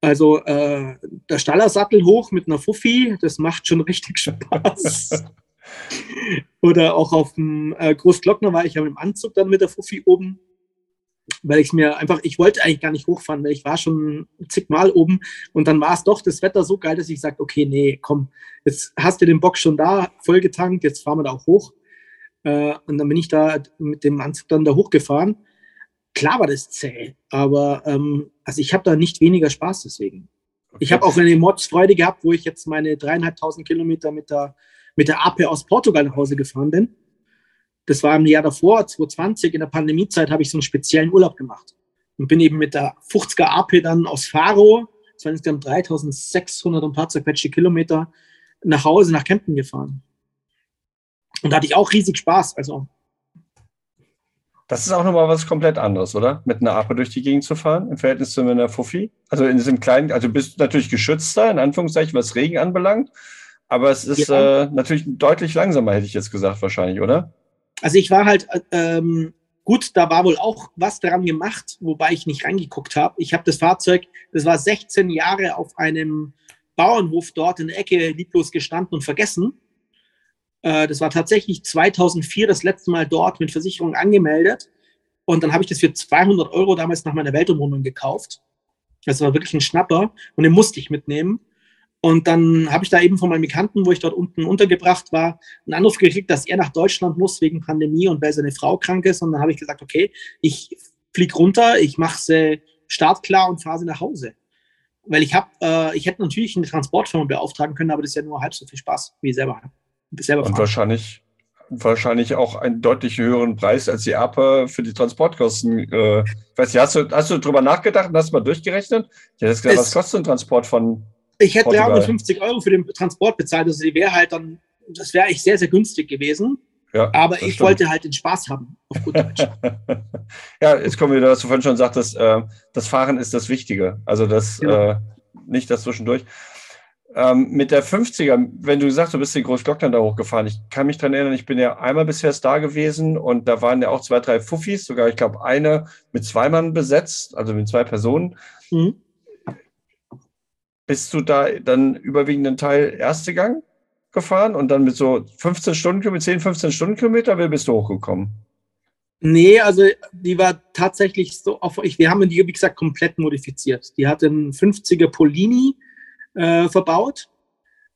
Speaker 1: Also äh, der Stallersattel hoch mit einer Fuffi, das macht schon *laughs* richtig Spaß. Oder auch auf dem äh, Großglockner war ich ja mit dem Anzug dann mit der Fuffi oben, weil ich mir einfach, ich wollte eigentlich gar nicht hochfahren, weil ich war schon zigmal oben und dann war es doch das Wetter so geil, dass ich sagte, okay, nee, komm, jetzt hast du den Bock schon da, vollgetankt, jetzt fahren wir da auch hoch. Äh, und dann bin ich da mit dem Anzug dann da hochgefahren. Klar war das zäh, aber ähm, also ich habe da nicht weniger Spaß deswegen. Okay. Ich habe auch eine Mods-Freude gehabt, wo ich jetzt meine dreieinhalbtausend Kilometer mit der, mit der AP aus Portugal nach Hause gefahren bin. Das war im Jahr davor, 2020, in der Pandemiezeit, habe ich so einen speziellen Urlaub gemacht. Und bin eben mit der 50er AP dann aus Faro, das waren insgesamt 3600 und ein paar zerquetschte Kilometer, nach Hause, nach Kempten gefahren. Und da hatte ich auch riesig Spaß. Also.
Speaker 2: Das ist auch nochmal was komplett anderes, oder? Mit einer Ape durch die Gegend zu fahren, im Verhältnis zu einer Fuffi. Also in diesem kleinen, also bist du natürlich geschützter, in Anführungszeichen, was Regen anbelangt. Aber es ist ja. äh, natürlich deutlich langsamer, hätte ich jetzt gesagt, wahrscheinlich, oder?
Speaker 1: Also ich war halt, ähm, gut, da war wohl auch was daran gemacht, wobei ich nicht reingeguckt habe. Ich habe das Fahrzeug, das war 16 Jahre auf einem Bauernhof dort in der Ecke lieblos gestanden und vergessen. Äh, das war tatsächlich 2004 das letzte Mal dort mit Versicherung angemeldet. Und dann habe ich das für 200 Euro damals nach meiner Weltumrundung gekauft. Das war wirklich ein Schnapper und den musste ich mitnehmen. Und dann habe ich da eben von meinem Bekannten, wo ich dort unten untergebracht war, einen Anruf gekriegt, dass er nach Deutschland muss wegen Pandemie und weil seine Frau krank ist. Und dann habe ich gesagt, okay, ich fliege runter, ich mache sie startklar und fahre sie nach Hause. Weil ich habe, äh, ich hätte natürlich eine Transportfirma beauftragen können, aber das ist ja nur halb so viel Spaß, wie selber
Speaker 2: selber Und wahrscheinlich, wahrscheinlich auch einen deutlich höheren Preis als die APA für die Transportkosten. Äh, weiß nicht, hast du, hast du drüber nachgedacht und hast mal durchgerechnet? Ich hätte gesagt, was kostet ein Transport von.
Speaker 1: Ich hätte 350 Euro für den Transport bezahlt, also die wäre halt dann, das wäre eigentlich sehr, sehr günstig gewesen. Ja, aber ich stimmt. wollte halt den Spaß haben, auf gut Deutsch. *laughs*
Speaker 2: ja, jetzt kommen wir wieder, was du vorhin schon sagtest, äh, das Fahren ist das Wichtige. Also das, genau. äh, nicht das zwischendurch. Ähm, mit der 50er, wenn du gesagt hast, du bist den Großglockner da hochgefahren, ich kann mich daran erinnern, ich bin ja einmal bisher da gewesen und da waren ja auch zwei, drei Fuffis, sogar ich glaube eine mit zwei Mann besetzt, also mit zwei Personen. Mhm. Bist du da dann überwiegenden Teil erste Gang gefahren und dann mit so 15 Stundenkilometer, 10, 15 Stundenkilometer, wie bist du hochgekommen?
Speaker 1: Nee, also die war tatsächlich so auf, wir haben die, wie gesagt, komplett modifiziert. Die hatte einen 50er Polini, äh, verbaut.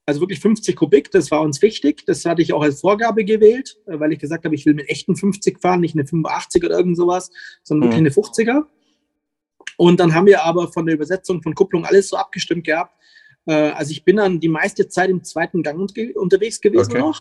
Speaker 1: Also wirklich 50 Kubik, das war uns wichtig. Das hatte ich auch als Vorgabe gewählt, äh, weil ich gesagt habe, ich will mit echten 50 fahren, nicht eine 85 oder irgend sowas, sondern mhm. wirklich eine 50er. Und dann haben wir aber von der Übersetzung von Kupplung alles so abgestimmt gehabt. Äh, also ich bin dann die meiste Zeit im zweiten Gang unterwegs gewesen okay. noch.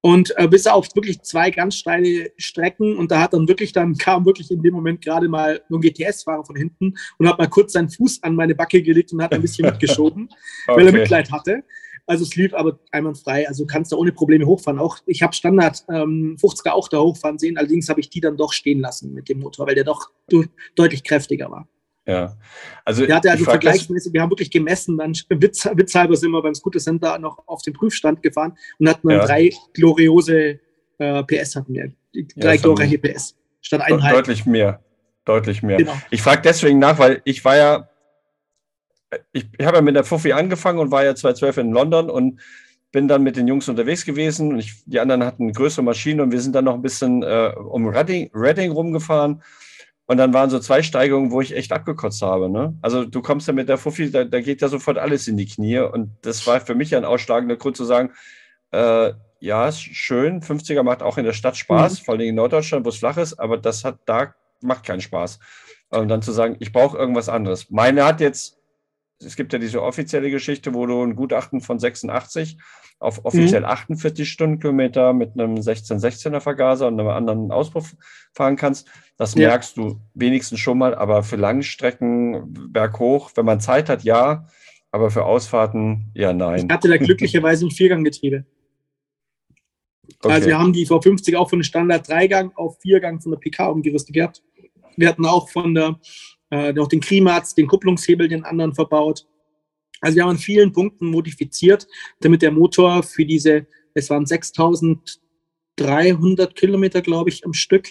Speaker 1: Und äh, bis auf wirklich zwei ganz steile Strecken und da hat dann wirklich, dann *laughs* kam wirklich in dem Moment gerade mal ein GTS-Fahrer von hinten und hat mal kurz seinen Fuß an meine Backe gelegt und hat ein bisschen *laughs* mitgeschoben, okay. weil er Mitleid hatte. Also es lief aber einwandfrei, also kannst du ohne Probleme hochfahren. Auch ich habe Standard ähm, 50er auch da hochfahren sehen, allerdings habe ich die dann doch stehen lassen mit dem Motor, weil der doch deutlich kräftiger war.
Speaker 2: Ja.
Speaker 1: Also, der hatte also vergleichsmäßig, wir haben wirklich gemessen, dann Witz, witzhalber sind wir beim Scooter Center noch auf den Prüfstand gefahren und hatten dann ja. drei gloriose äh, PS hatten wir. Drei ja, gloriose PS. Statt eineinhalb.
Speaker 2: Deutlich mehr. Deutlich mehr. Genau. Ich frage deswegen nach, weil ich war ja, ich, ich habe ja mit der Fuffi angefangen und war ja 2012 in London und bin dann mit den Jungs unterwegs gewesen und ich, die anderen hatten größere Maschinen und wir sind dann noch ein bisschen äh, um Reading, Reading rumgefahren Und dann waren so zwei Steigungen, wo ich echt abgekotzt habe. Ne? Also du kommst ja mit der Fuffi, da, da, geht ja sofort alles in die Knie. Und das war für mich ein ausschlagender Grund zu sagen, äh, ja, ist schön, 50er macht auch in der Stadt Spaß, mhm. vor allem in Norddeutschland, wo es flach ist, aber das hat da macht keinen Spaß. Und dann zu sagen, ich brauche irgendwas anderes. Meine hat jetzt, es gibt ja diese offizielle Geschichte, wo du ein Gutachten von 86 auf offiziell mhm. 48 Stundenkilometer mit einem 16-16er Vergaser und einem anderen Auspuff fahren kannst. Das ja. merkst du wenigstens schon mal, aber für Langstrecken berghoch, wenn man Zeit hat, ja, aber für Ausfahrten, ja, nein.
Speaker 1: Ich hatte da *laughs* glücklicherweise ein Vierganggetriebe. Okay. Also wir haben die V50 auch von Standard Dreigang auf Viergang von der PK umgerüstet gehabt. Wir hatten auch von der, äh, noch den Klimatz, den Kupplungshebel, den anderen verbaut. Also wir haben an vielen Punkten modifiziert, damit der Motor für diese, es waren 6300 Kilometer, glaube ich, am Stück,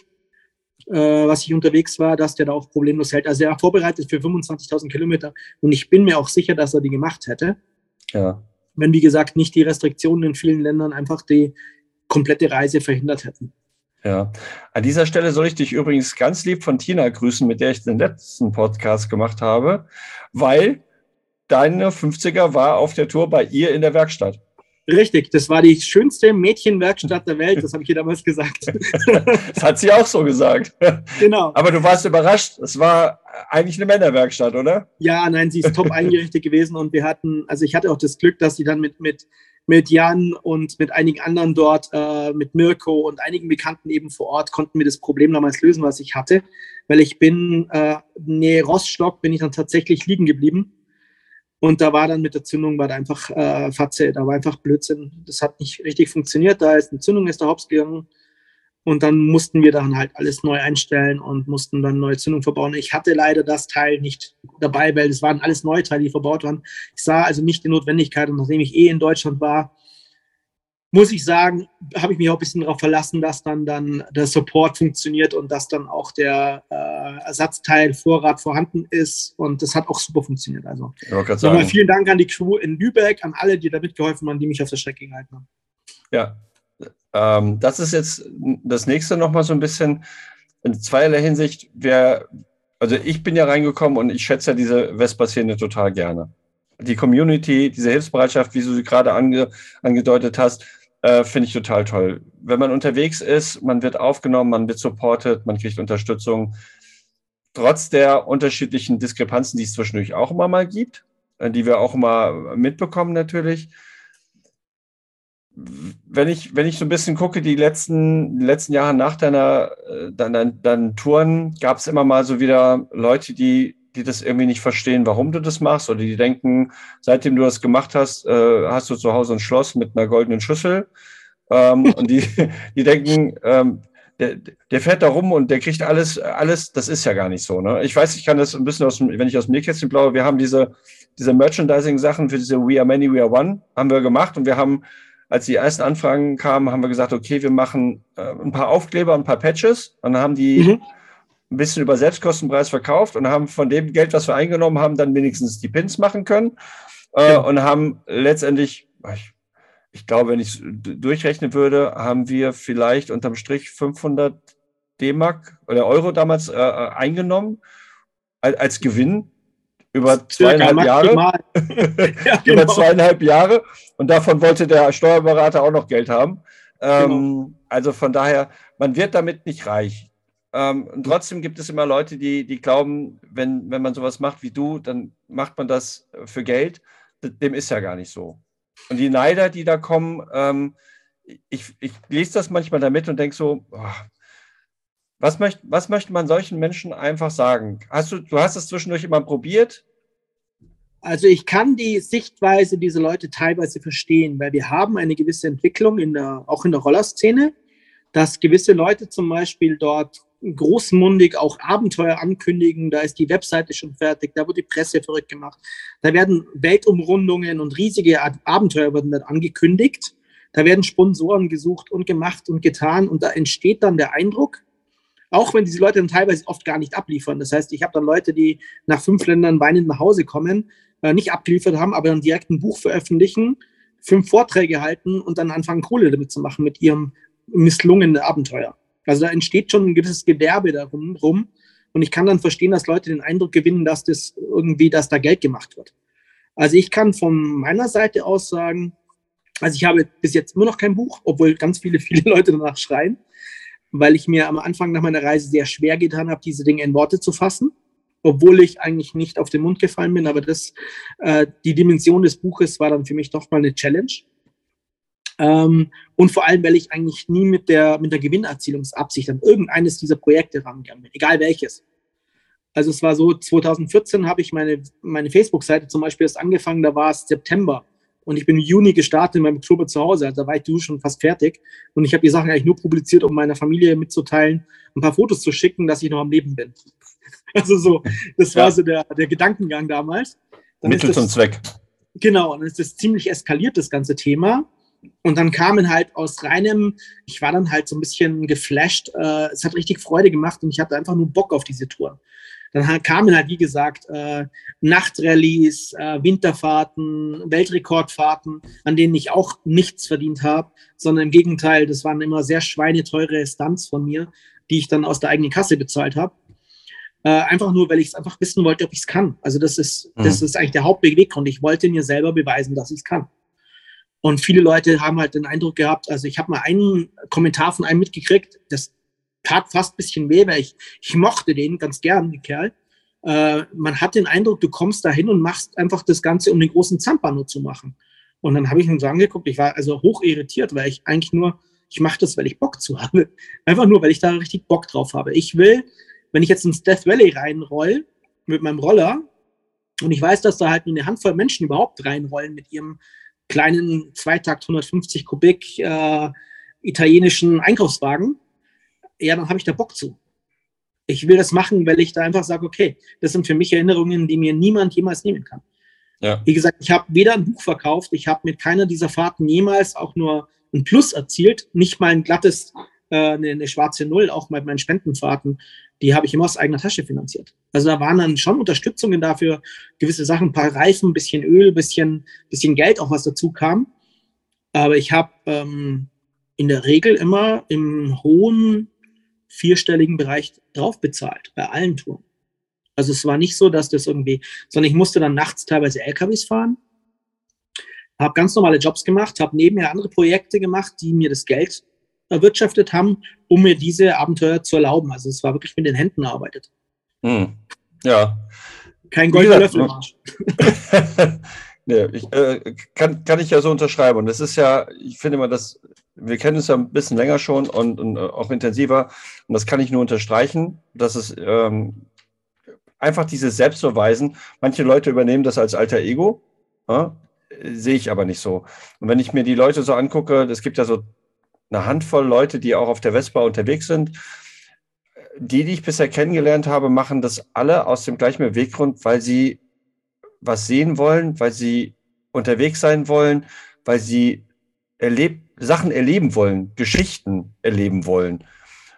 Speaker 1: äh, was ich unterwegs war, dass der da auch problemlos hält. Also er war vorbereitet für 25.000 Kilometer und ich bin mir auch sicher, dass er die gemacht hätte. Ja. Wenn, wie gesagt, nicht die Restriktionen in vielen Ländern einfach die komplette Reise verhindert hätten.
Speaker 2: Ja, an dieser Stelle soll ich dich übrigens ganz lieb von Tina grüßen, mit der ich den letzten Podcast gemacht habe, weil deine 50er war auf der Tour bei ihr in der Werkstatt.
Speaker 1: Richtig, das war die schönste Mädchenwerkstatt der Welt, das habe ich ihr damals gesagt. *laughs*
Speaker 2: das hat sie auch so gesagt. Genau. Aber du warst überrascht, es war eigentlich eine Männerwerkstatt, oder?
Speaker 1: Ja, nein, sie ist top eingerichtet gewesen und wir hatten, also ich hatte auch das Glück, dass sie dann mit, mit, mit Jan und mit einigen anderen dort, äh, mit Mirko und einigen Bekannten eben vor Ort, konnten wir das Problem damals lösen, was ich hatte, weil ich bin, äh, nee, Roststock bin ich dann tatsächlich liegen geblieben und da war dann mit der Zündung war da einfach äh, Fatze, da war einfach Blödsinn. Das hat nicht richtig funktioniert. Da ist eine Zündung ist da hops gegangen. Und dann mussten wir dann halt alles neu einstellen und mussten dann neue Zündung verbauen. Ich hatte leider das Teil nicht dabei, weil es waren alles neue Teile, die verbaut waren. Ich sah also nicht die Notwendigkeit und nachdem ich eh in Deutschland war, muss ich sagen, habe ich mich auch ein bisschen darauf verlassen, dass dann, dann der Support funktioniert und dass dann auch der äh, Ersatzteilvorrat vorhanden ist. Und das hat auch super funktioniert. Also nochmal vielen Dank an die Crew in Lübeck, an alle, die da mitgeholfen haben, die mich auf der Strecke gehalten haben.
Speaker 2: Ja, ähm, das ist jetzt das nächste nochmal so ein bisschen in zweierlei Hinsicht. Wer, also ich bin ja reingekommen und ich schätze ja diese Vespa-Szene total gerne. Die Community, diese Hilfsbereitschaft, wie du sie gerade ange, angedeutet hast, äh, Finde ich total toll. Wenn man unterwegs ist, man wird aufgenommen, man wird supported, man kriegt Unterstützung. Trotz der unterschiedlichen Diskrepanzen, die es zwischendurch auch immer mal gibt, äh, die wir auch immer mitbekommen natürlich. Wenn ich, wenn ich so ein bisschen gucke, die letzten, die letzten Jahre nach deiner, äh, deinen, deinen Touren, gab es immer mal so wieder Leute, die die das irgendwie nicht verstehen, warum du das machst, oder die denken, seitdem du das gemacht hast, äh, hast du zu Hause ein Schloss mit einer goldenen Schüssel. Ähm, *laughs* und die, die denken, ähm, der, der fährt da rum und der kriegt alles, alles, das ist ja gar nicht so. Ne? Ich weiß, ich kann das ein bisschen aus dem, wenn ich aus dem Nähkästchen blaue, wir haben diese, diese Merchandising-Sachen für diese We Are Many, We Are One, haben wir gemacht und wir haben, als die ersten Anfragen kamen, haben wir gesagt, okay, wir machen äh, ein paar Aufkleber, ein paar Patches. Und dann haben die mhm. ein bisschen über Selbstkostenpreis verkauft und haben von dem Geld, was wir eingenommen haben, dann wenigstens die Pins machen können. Äh, ja. und haben letztendlich, ich, ich glaube, wenn ich durchrechnen würde, haben wir vielleicht unterm Strich 500 D-Mark oder Euro damals äh, äh eingenommen als, als Gewinn über zweieinhalb Jahre. *laughs* *laughs* ja, genau. Über zweieinhalb Jahre. Und davon wollte der Steuerberater auch noch Geld haben. Ähm, genau. Also von daher, man wird damit nicht reich. Ähm, und trotzdem gibt es immer Leute, die, die glauben, wenn, wenn man sowas macht wie du, dann macht man das für Geld. Dem ist ja gar nicht so. Und die Neider, die da kommen, ähm, ich, ich lese das manchmal damit und denke so, oh, was, möcht, was möchte man solchen Menschen einfach sagen? Hast du, du hast es zwischendurch immer probiert?
Speaker 1: Also ich kann die Sichtweise dieser Leute teilweise verstehen, weil wir haben eine gewisse Entwicklung in der, auch in der Rollerszene, dass gewisse Leute zum Beispiel dort großmundig auch Abenteuer ankündigen. Da ist die Webseite schon fertig, da wird die Presse verrückt gemacht. Da werden Weltumrundungen und riesige Abenteuer werden dann angekündigt. Da werden Sponsoren gesucht und gemacht und getan. Und da entsteht dann der Eindruck, auch wenn diese Leute dann teilweise oft gar nicht abliefern. Das heißt, ich habe dann Leute, die nach fünf Ländern weinend nach Hause kommen, äh, nicht abgeliefert haben, aber dann direkt ein Buch veröffentlichen, fünf Vorträge halten und dann anfangen, Kohle damit zu machen mit ihrem misslungenen Abenteuer. Also da entsteht schon ein gewisses Gewerbe darum rum. Und ich kann dann verstehen, dass Leute den Eindruck gewinnen, dass das irgendwie, dass da Geld gemacht wird. Also ich kann von meiner Seite aus sagen, also ich habe bis jetzt immer noch kein Buch, obwohl ganz viele, *laughs* viele Leute danach schreien, weil ich mir am Anfang nach meiner Reise sehr schwer getan habe, diese Dinge in Worte zu fassen, obwohl ich eigentlich nicht auf den Mund gefallen bin. Aber das, äh, die Dimension des Buches war dann für mich doch mal eine Challenge. Ähm, und vor allem, weil ich eigentlich nie mit der, mit der Gewinnerzielungsabsicht an irgendeines dieser Projekte rangegangen bin, egal welches. Also es war so, 2014 habe ich meine, meine Facebook-Seite zum Beispiel erst angefangen, da war es September. Und ich bin im Juni gestartet in meinem Oktober zu Hause. Also da war ich du schon fast fertig. Und ich habe die Sachen eigentlich nur publiziert, um meiner Familie mitzuteilen, ein paar Fotos zu schicken, dass ich noch am Leben bin. *laughs* Also so, das war so der, der Gedankengang damals.
Speaker 2: Dann Mittel das, zum Zweck.
Speaker 1: Genau, und dann ist das ziemlich eskaliert, das ganze Thema. Und dann kamen halt aus reinem, ich war dann halt so ein bisschen geflasht. Äh, es hat richtig Freude gemacht und ich hatte einfach nur Bock auf diese Touren. Dann kamen halt, wie gesagt, äh, Nachtrallyes, äh, Winterfahrten, Weltrekordfahrten, an denen ich auch nichts verdient habe, sondern im Gegenteil, das waren immer sehr schweineteure Stunts von mir, die ich dann aus der eigenen Kasse bezahlt habe. Äh, einfach nur, weil ich es einfach wissen wollte, ob ich es kann. Also das ist, mhm. das ist eigentlich der Hauptbeweggrund. Ich wollte mir selber beweisen, dass ich es kann. Und viele Leute haben halt den Eindruck gehabt, also ich habe mal einen Kommentar von einem mitgekriegt, das tat fast ein bisschen weh, weil ich, ich mochte den ganz gern, den Kerl. Äh, man hat den Eindruck, du kommst da hin und machst einfach das Ganze, um den großen Zampano zu machen. Und dann habe ich ihn so angeguckt, ich war also hoch irritiert, weil ich eigentlich nur, ich mache das, weil ich Bock zu *laughs* habe. Einfach nur, weil ich da richtig Bock drauf habe. Ich will, wenn ich jetzt ins Death Valley reinroll mit meinem Roller und ich weiß, dass da halt nur eine Handvoll Menschen überhaupt reinrollen mit ihrem kleinen Zweitakt 150 Kubik äh, italienischen Einkaufswagen, ja, dann habe ich da Bock zu. Ich will das machen, weil ich da einfach sage, okay, das sind für mich Erinnerungen, die mir niemand jemals nehmen kann. Ja. Wie gesagt, ich habe weder ein Buch verkauft, ich habe mit keiner dieser Fahrten jemals auch nur ein Plus erzielt, nicht mal ein glattes, äh, eine, eine, schwarze Null, auch mit meinen Spendenfahrten, die habe ich immer aus eigener Tasche finanziert. Also da waren dann schon Unterstützungen dafür, gewisse Sachen, ein paar Reifen, ein bisschen Öl, ein bisschen, bisschen Geld, auch was dazu kam. Aber ich habe ähm, in der Regel immer im hohen vierstelligen Bereich drauf bezahlt, bei allen Touren. Also es war nicht so, dass das irgendwie, sondern ich musste dann nachts teilweise LKWs fahren, habe ganz normale Jobs gemacht, habe nebenher andere Projekte gemacht, die mir das Geld erwirtschaftet haben, um mir diese Abenteuer zu erlauben. Also es war wirklich mit den Händen erarbeitet.
Speaker 2: Hm. Ja.
Speaker 1: Kein goldener Löffelmarsch. *laughs*
Speaker 2: nee, ich, äh, kann, kann ich ja so unterschreiben. Und das ist ja, ich finde immer, das wir kennen uns ja ein bisschen länger schon und, und, äh, auch intensiver. Und das kann ich nur unterstreichen, dass es ähm, einfach dieses Selbstbeweisen, manche Leute übernehmen das als alter Ego, ja, sehe ich aber nicht so. Und wenn ich mir die Leute so angucke, es gibt ja so eine Handvoll Leute, die auch auf der Vespa unterwegs sind. Die, die ich bisher kennengelernt habe, machen das alle aus dem gleichen Beweggrund, weil sie was sehen wollen, weil sie unterwegs sein wollen, weil sie erlebt Sachen erleben wollen, Geschichten erleben wollen.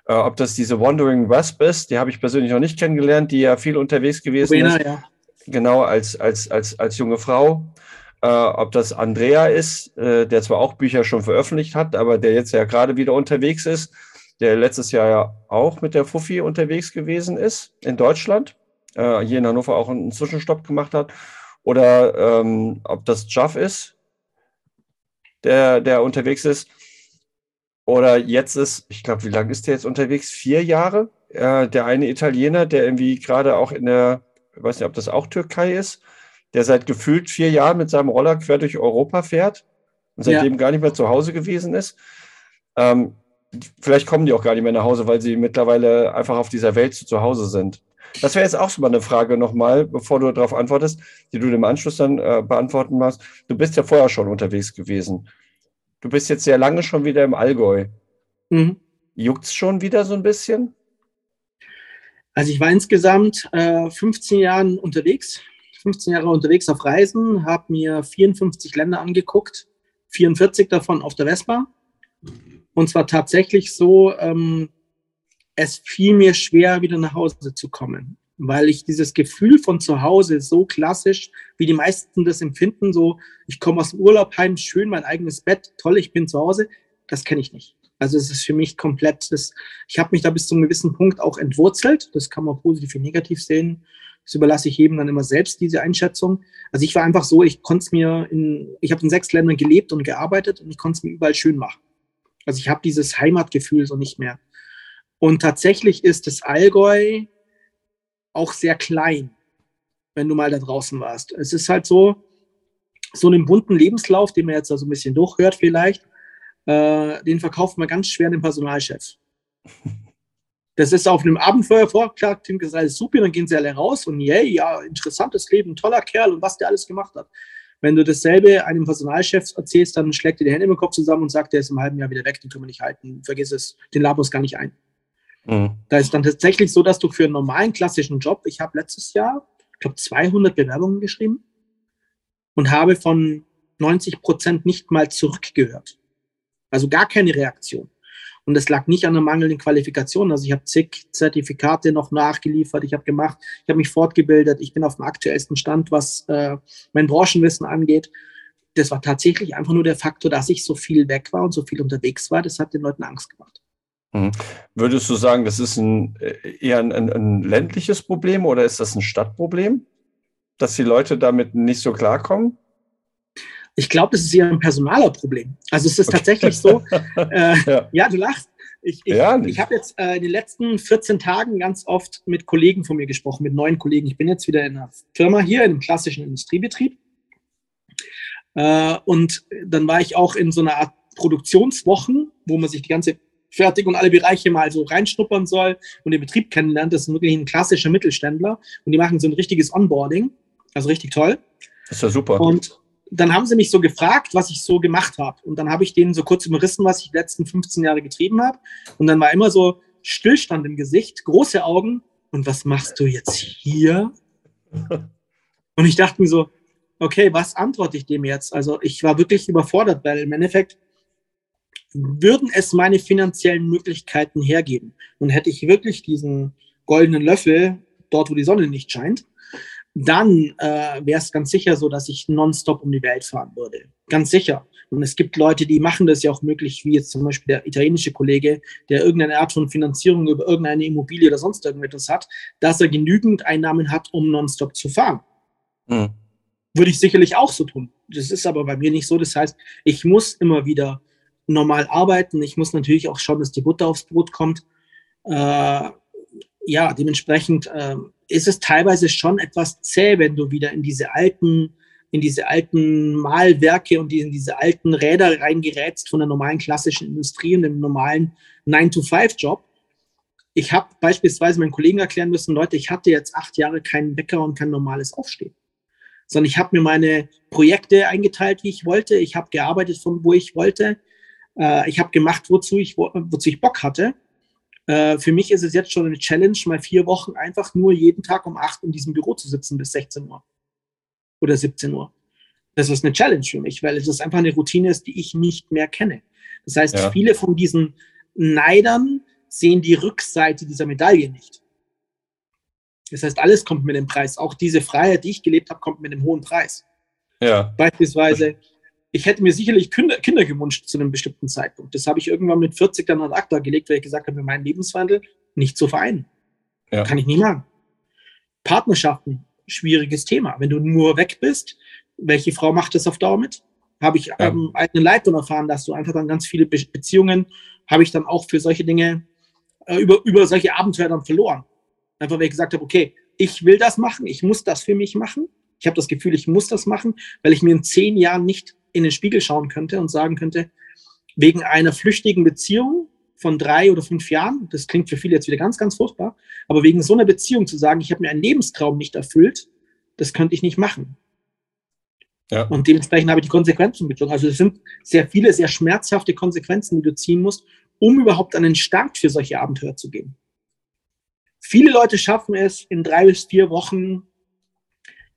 Speaker 2: Äh, ob das diese Wandering Wasp ist, die habe ich persönlich noch nicht kennengelernt, die ja viel unterwegs gewesen Rena, ist. Ja. Genau, als, als, als, als junge Frau. Äh, ob das Andrea ist, äh, der zwar auch Bücher schon veröffentlicht hat, aber der jetzt ja gerade wieder unterwegs ist, der letztes Jahr ja auch mit der Fuffi unterwegs gewesen ist in Deutschland, äh, hier in Hannover auch einen Zwischenstopp gemacht hat. Oder ähm, ob das Jaff ist, der, der unterwegs ist. Oder jetzt ist, ich glaube, wie lange ist der jetzt unterwegs? Vier Jahre? Äh, der eine Italiener, der irgendwie gerade auch in der, ich weiß nicht, ob das auch Türkei ist, der seit gefühlt vier Jahren mit seinem Roller quer durch Europa fährt und seitdem ja. gar nicht mehr zu Hause gewesen ist. Ähm, vielleicht kommen die auch gar nicht mehr nach Hause, weil sie mittlerweile einfach auf dieser Welt zu Hause sind. Das wäre jetzt auch schon mal eine Frage nochmal, bevor du darauf antwortest, die du im Anschluss dann äh, beantworten machst. Du bist ja vorher schon unterwegs gewesen. Du bist jetzt sehr lange schon wieder im Allgäu. Mhm. Juckt es schon wieder so ein bisschen?
Speaker 1: Also ich war insgesamt äh, 15 Jahre unterwegs, 15 Jahre unterwegs auf Reisen, habe mir 54 Länder angeguckt, 44 davon auf der Vespa. Und zwar tatsächlich so, ähm, es fiel mir schwer, wieder nach Hause zu kommen, weil ich dieses Gefühl von zu Hause so klassisch, wie die meisten das empfinden, so ich komme aus dem Urlaub heim, schön mein eigenes Bett, toll, ich bin zu Hause, das kenne ich nicht. Also es ist für mich komplett, das, ich habe mich da bis zu einem gewissen Punkt auch entwurzelt. Das kann man positiv wie negativ sehen. Das überlasse ich jedem dann immer selbst, diese Einschätzung. Also ich war einfach so, ich konnte es mir in, ich habe in sechs Ländern gelebt und gearbeitet und ich konnte es mir überall schön machen. Also ich habe dieses Heimatgefühl so nicht mehr. Und tatsächlich ist das Allgäu auch sehr klein, wenn du mal da draußen warst. Es ist halt so, so einen bunten Lebenslauf, den man jetzt also ein bisschen durchhört vielleicht, äh, den verkauft man ganz schwer dem Personalchef. *laughs* Das ist auf einem Abenteuer vorgeklagt, das alles super, dann gehen sie alle raus und yay, ja, interessantes Leben, toller Kerl und was der alles gemacht hat. Wenn du dasselbe einem Personalchef erzählst, dann schlägt er die Hände im Kopf zusammen und sagt, der ist im halben Jahr wieder weg, den können wir nicht halten, vergiss es, den Labus gar nicht ein. Mhm. Da ist dann tatsächlich so, dass du für einen normalen klassischen Job, ich habe letztes Jahr, ich glaube, 200 Bewerbungen geschrieben und habe von 90 Prozent nicht mal zurückgehört. Also gar keine Reaktion. Und das lag nicht an der mangelnden Qualifikation. Also ich habe zig Zertifikate noch nachgeliefert, ich habe gemacht, ich habe mich fortgebildet, ich bin auf dem aktuellsten Stand, was äh, mein Branchenwissen angeht. Das war tatsächlich einfach nur der Faktor, dass ich so viel weg war und so viel unterwegs war. Das hat den Leuten Angst gemacht.
Speaker 2: Mhm. Würdest du sagen, das ist ein, äh, eher ein, ein, ein ländliches Problem oder ist das ein Stadtproblem, dass die Leute damit nicht so klarkommen?
Speaker 1: Ich glaube, das ist eher ein personaler Problem. Also es ist okay. tatsächlich so, *laughs* äh, ja. ja. du lachst. Ich, ich, ja, ich habe jetzt äh, in den letzten 14 Tagen ganz oft mit Kollegen von mir gesprochen, mit neuen Kollegen. Ich bin jetzt wieder in einer Firma hier, in einem klassischen Industriebetrieb. Äh, und dann war ich auch in so einer Art Produktionswochen, wo man sich die ganze Fertig und alle Bereiche mal so reinschnuppern soll und den Betrieb kennenlernt. Das ist wirklich ein klassischer Mittelständler und die machen so ein richtiges Onboarding. Also richtig toll.
Speaker 2: Das ist ja super.
Speaker 1: Und dann haben sie mich so gefragt, was ich so gemacht habe. Und dann habe ich denen so kurz überrissen, was ich die letzten 15 Jahre getrieben habe. Und dann war immer so Stillstand im Gesicht, große Augen. Und was machst du jetzt hier? Und ich dachte mir so, okay, was antworte ich dem jetzt? Also ich war wirklich überfordert, weil im Endeffekt würden es meine finanziellen Möglichkeiten hergeben und hätte ich wirklich diesen goldenen Löffel dort, wo die Sonne nicht scheint, dann äh, wäre es ganz sicher so, dass ich nonstop um die Welt fahren würde. Ganz sicher. Und es gibt Leute, die machen das ja auch möglich, wie jetzt zum Beispiel der italienische Kollege, der irgendeine Art von Finanzierung über irgendeine Immobilie oder sonst irgendetwas hat, dass er genügend Einnahmen hat, um nonstop zu fahren. Mhm. Würde ich sicherlich auch so tun. Das ist aber bei mir nicht so. Das heißt, ich muss immer wieder normal arbeiten. Ich muss natürlich auch schauen, dass die Butter aufs Brot kommt. Äh, ja, dementsprechend äh, ist es teilweise schon etwas zäh, wenn du wieder in diese alten, in diese alten Malwerke und in diese alten Räder reingerätst von der normalen klassischen Industrie und dem normalen 9-to-5-Job. Ich habe beispielsweise meinen Kollegen erklären müssen, Leute, ich hatte jetzt acht Jahre keinen Wecker und kein normales Aufstehen. Sondern ich habe mir meine Projekte eingeteilt, wie ich wollte. Ich habe gearbeitet, von wo ich wollte. Äh, ich habe gemacht, wozu ich, wozu ich Bock hatte. Äh, für mich ist es jetzt schon eine Challenge, mal vier Wochen einfach nur jeden Tag um acht in diesem Büro zu sitzen bis 16 Uhr oder 17 Uhr. Das ist eine Challenge für mich, weil es einfach eine Routine ist, die ich nicht mehr kenne. Das heißt, ja. viele von diesen Neidern sehen die Rückseite dieser Medaille nicht. Das heißt, alles kommt mit dem Preis. Auch diese Freiheit, die ich gelebt habe, kommt mit einem hohen Preis. Ja. Beispielsweise ich hätte mir sicherlich Kinder, Kinder gewünscht zu einem bestimmten Zeitpunkt. Das habe ich irgendwann mit 40 dann ad acta gelegt, weil ich gesagt habe, meinen Lebenswandel nicht zu vereinen. Ja. Kann ich nie machen. Partnerschaften, schwieriges Thema. Wenn du nur weg bist, welche Frau macht das auf Dauer mit? Habe ich ja. ähm, eigenen Leid erfahren, dass du einfach dann ganz viele Be Beziehungen, habe ich dann auch für solche Dinge, äh, über, über solche Abenteuer dann verloren. Einfach weil ich gesagt habe, okay, ich will das machen, ich muss das für mich machen. Ich habe das Gefühl, ich muss das machen, weil ich mir in zehn Jahren nicht in den Spiegel schauen könnte und sagen könnte, wegen einer flüchtigen Beziehung von drei oder fünf Jahren, das klingt für viele jetzt wieder ganz, ganz furchtbar, aber wegen so einer Beziehung zu sagen, ich habe mir einen Lebenstraum nicht erfüllt, das könnte ich nicht machen. Ja. Und dementsprechend habe ich die Konsequenzen gezogen. Also es sind sehr viele, sehr schmerzhafte Konsequenzen, die du ziehen musst, um überhaupt an den Start für solche Abenteuer zu gehen. Viele Leute schaffen es, in drei bis vier Wochen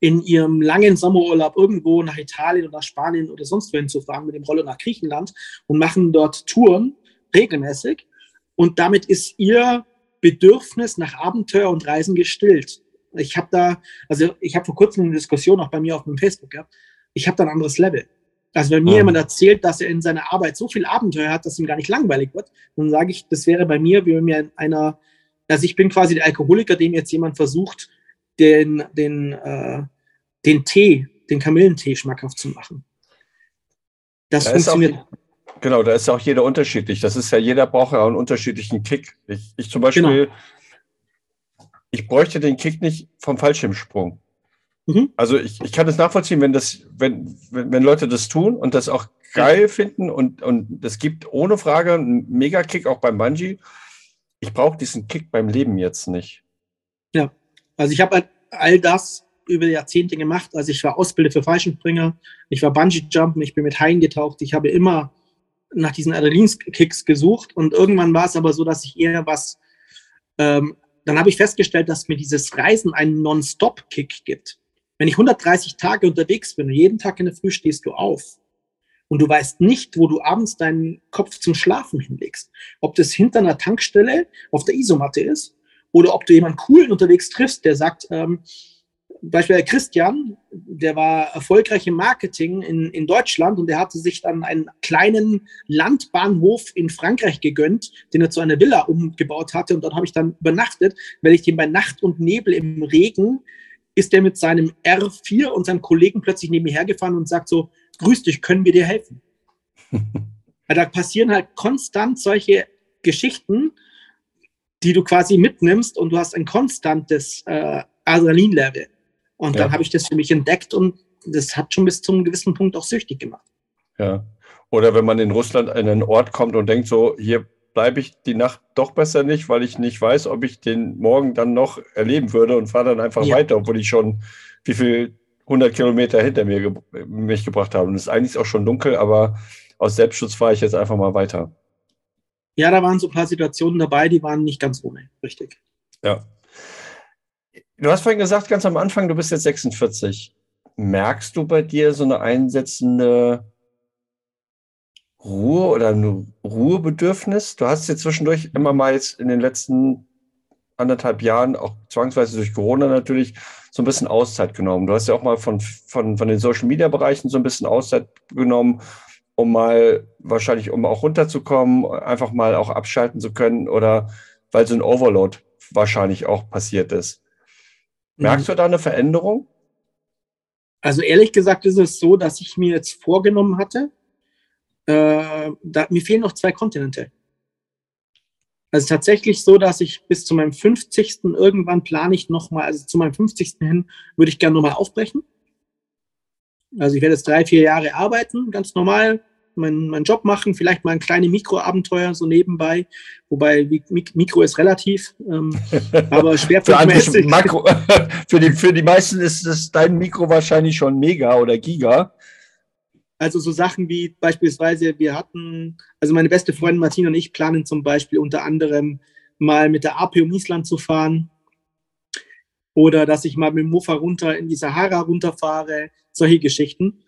Speaker 1: in ihrem langen Sommerurlaub irgendwo nach Italien oder Spanien oder sonst wohin zu fahren mit dem Roller nach Griechenland und machen dort Touren regelmäßig. Und damit ist ihr Bedürfnis nach Abenteuer und Reisen gestillt. Ich habe da, also ich habe vor kurzem eine Diskussion auch bei mir auf meinem Facebook gehabt. Ich habe da ein anderes Level. Also wenn mir mhm. jemand erzählt, dass er in seiner Arbeit so viel Abenteuer hat, dass ihm gar nicht langweilig wird, dann sage ich, das wäre bei mir, wie wenn mir einer, also ich bin quasi der Alkoholiker, dem jetzt jemand versucht, den, den, äh, den Tee, den Kamillentee schmackhaft zu machen.
Speaker 2: Das da funktioniert. Auch, genau, da ist ja auch jeder unterschiedlich. Das ist ja, jeder braucht ja auch einen unterschiedlichen Kick. Ich, ich zum Beispiel, genau. ich bräuchte den Kick nicht vom Fallschirmsprung. Mhm. Also ich, ich kann es nachvollziehen, wenn das, wenn, wenn, wenn Leute das tun und das auch geil finden und, und es gibt ohne Frage einen Mega-Kick auch beim Bungee. Ich brauche diesen Kick beim Leben jetzt nicht.
Speaker 1: Ja, also ich habe halt all das über Jahrzehnte gemacht. Also ich war Ausbilder für Fallschirmspringer, ich war Bungee-Jumpen, ich bin mit Haien getaucht. Ich habe immer nach diesen Adrenalin-Kicks gesucht und irgendwann war es aber so, dass ich eher was, ähm, dann habe ich festgestellt, dass mir dieses Reisen einen Non-Stop-Kick gibt. Wenn ich 130 Tage unterwegs bin und jeden Tag in der Früh stehst du auf und du weißt nicht, wo du abends deinen Kopf zum Schlafen hinlegst. Ob das hinter einer Tankstelle auf der Isomatte ist oder ob du jemanden coolen unterwegs triffst, der sagt, ähm, Beispiel Christian, der war erfolgreich im Marketing in, in Deutschland und der hatte sich dann einen kleinen Landbahnhof in Frankreich gegönnt, den er zu einer Villa umgebaut hatte und dort habe ich dann übernachtet, weil ich den bei Nacht und Nebel im Regen ist der mit seinem R4 und seinem Kollegen plötzlich neben mir hergefahren und sagt so, grüß dich, können wir dir helfen? *laughs* da passieren halt konstant solche Geschichten, die du quasi mitnimmst und du hast ein konstantes äh, Adrenalin-Level. Und ja. dann habe ich das für mich entdeckt und das hat schon bis zum gewissen Punkt auch süchtig gemacht.
Speaker 2: Ja. Oder wenn man in Russland an einen Ort kommt und denkt so, hier bleibe ich die Nacht doch besser nicht, weil ich nicht weiß, ob ich den morgen dann noch erleben würde und fahre dann einfach ja. weiter, obwohl ich schon wie viel 100 Kilometer hinter mir ge mich gebracht habe. Und es ist eigentlich auch schon dunkel, aber aus Selbstschutz fahre ich jetzt einfach mal weiter.
Speaker 1: Ja, da waren so ein paar Situationen dabei, die waren nicht ganz ohne, richtig.
Speaker 2: Ja. Du hast vorhin gesagt, ganz am Anfang, du bist jetzt 46. Merkst du bei dir so eine einsetzende Ruhe oder ein Ruhebedürfnis? Du hast jetzt zwischendurch immer mal jetzt in den letzten anderthalb Jahren, auch zwangsweise durch Corona natürlich, so ein bisschen Auszeit genommen. Du hast ja auch mal von, von, von den Social Media Bereichen so ein bisschen Auszeit genommen, um mal wahrscheinlich, um auch runterzukommen, einfach mal auch abschalten zu können oder weil so ein Overload wahrscheinlich auch passiert ist. Merkst mhm. du da eine Veränderung?
Speaker 1: Also ehrlich gesagt ist es so, dass ich mir jetzt vorgenommen hatte, äh, da, mir fehlen noch zwei Kontinente. Also tatsächlich so, dass ich bis zu meinem 50. irgendwann plane ich nochmal, also zu meinem 50. hin würde ich gerne nochmal aufbrechen. Also ich werde jetzt drei, vier Jahre arbeiten, ganz normal, meinen, meinen Job machen, vielleicht mal ein kleines Mikroabenteuer so nebenbei, wobei Mikro ist relativ, ähm, *laughs* aber schwerpunktmäßig.
Speaker 2: für, *laughs* für, die, für die meisten ist es dein Mikro wahrscheinlich schon mega oder giga.
Speaker 1: Also so Sachen wie beispielsweise, wir hatten, also meine beste Freundin Martina und ich planen zum Beispiel unter anderem mal mit der AP um Island zu fahren oder dass ich mal mit dem Mofa runter in die Sahara runterfahre, solche Geschichten,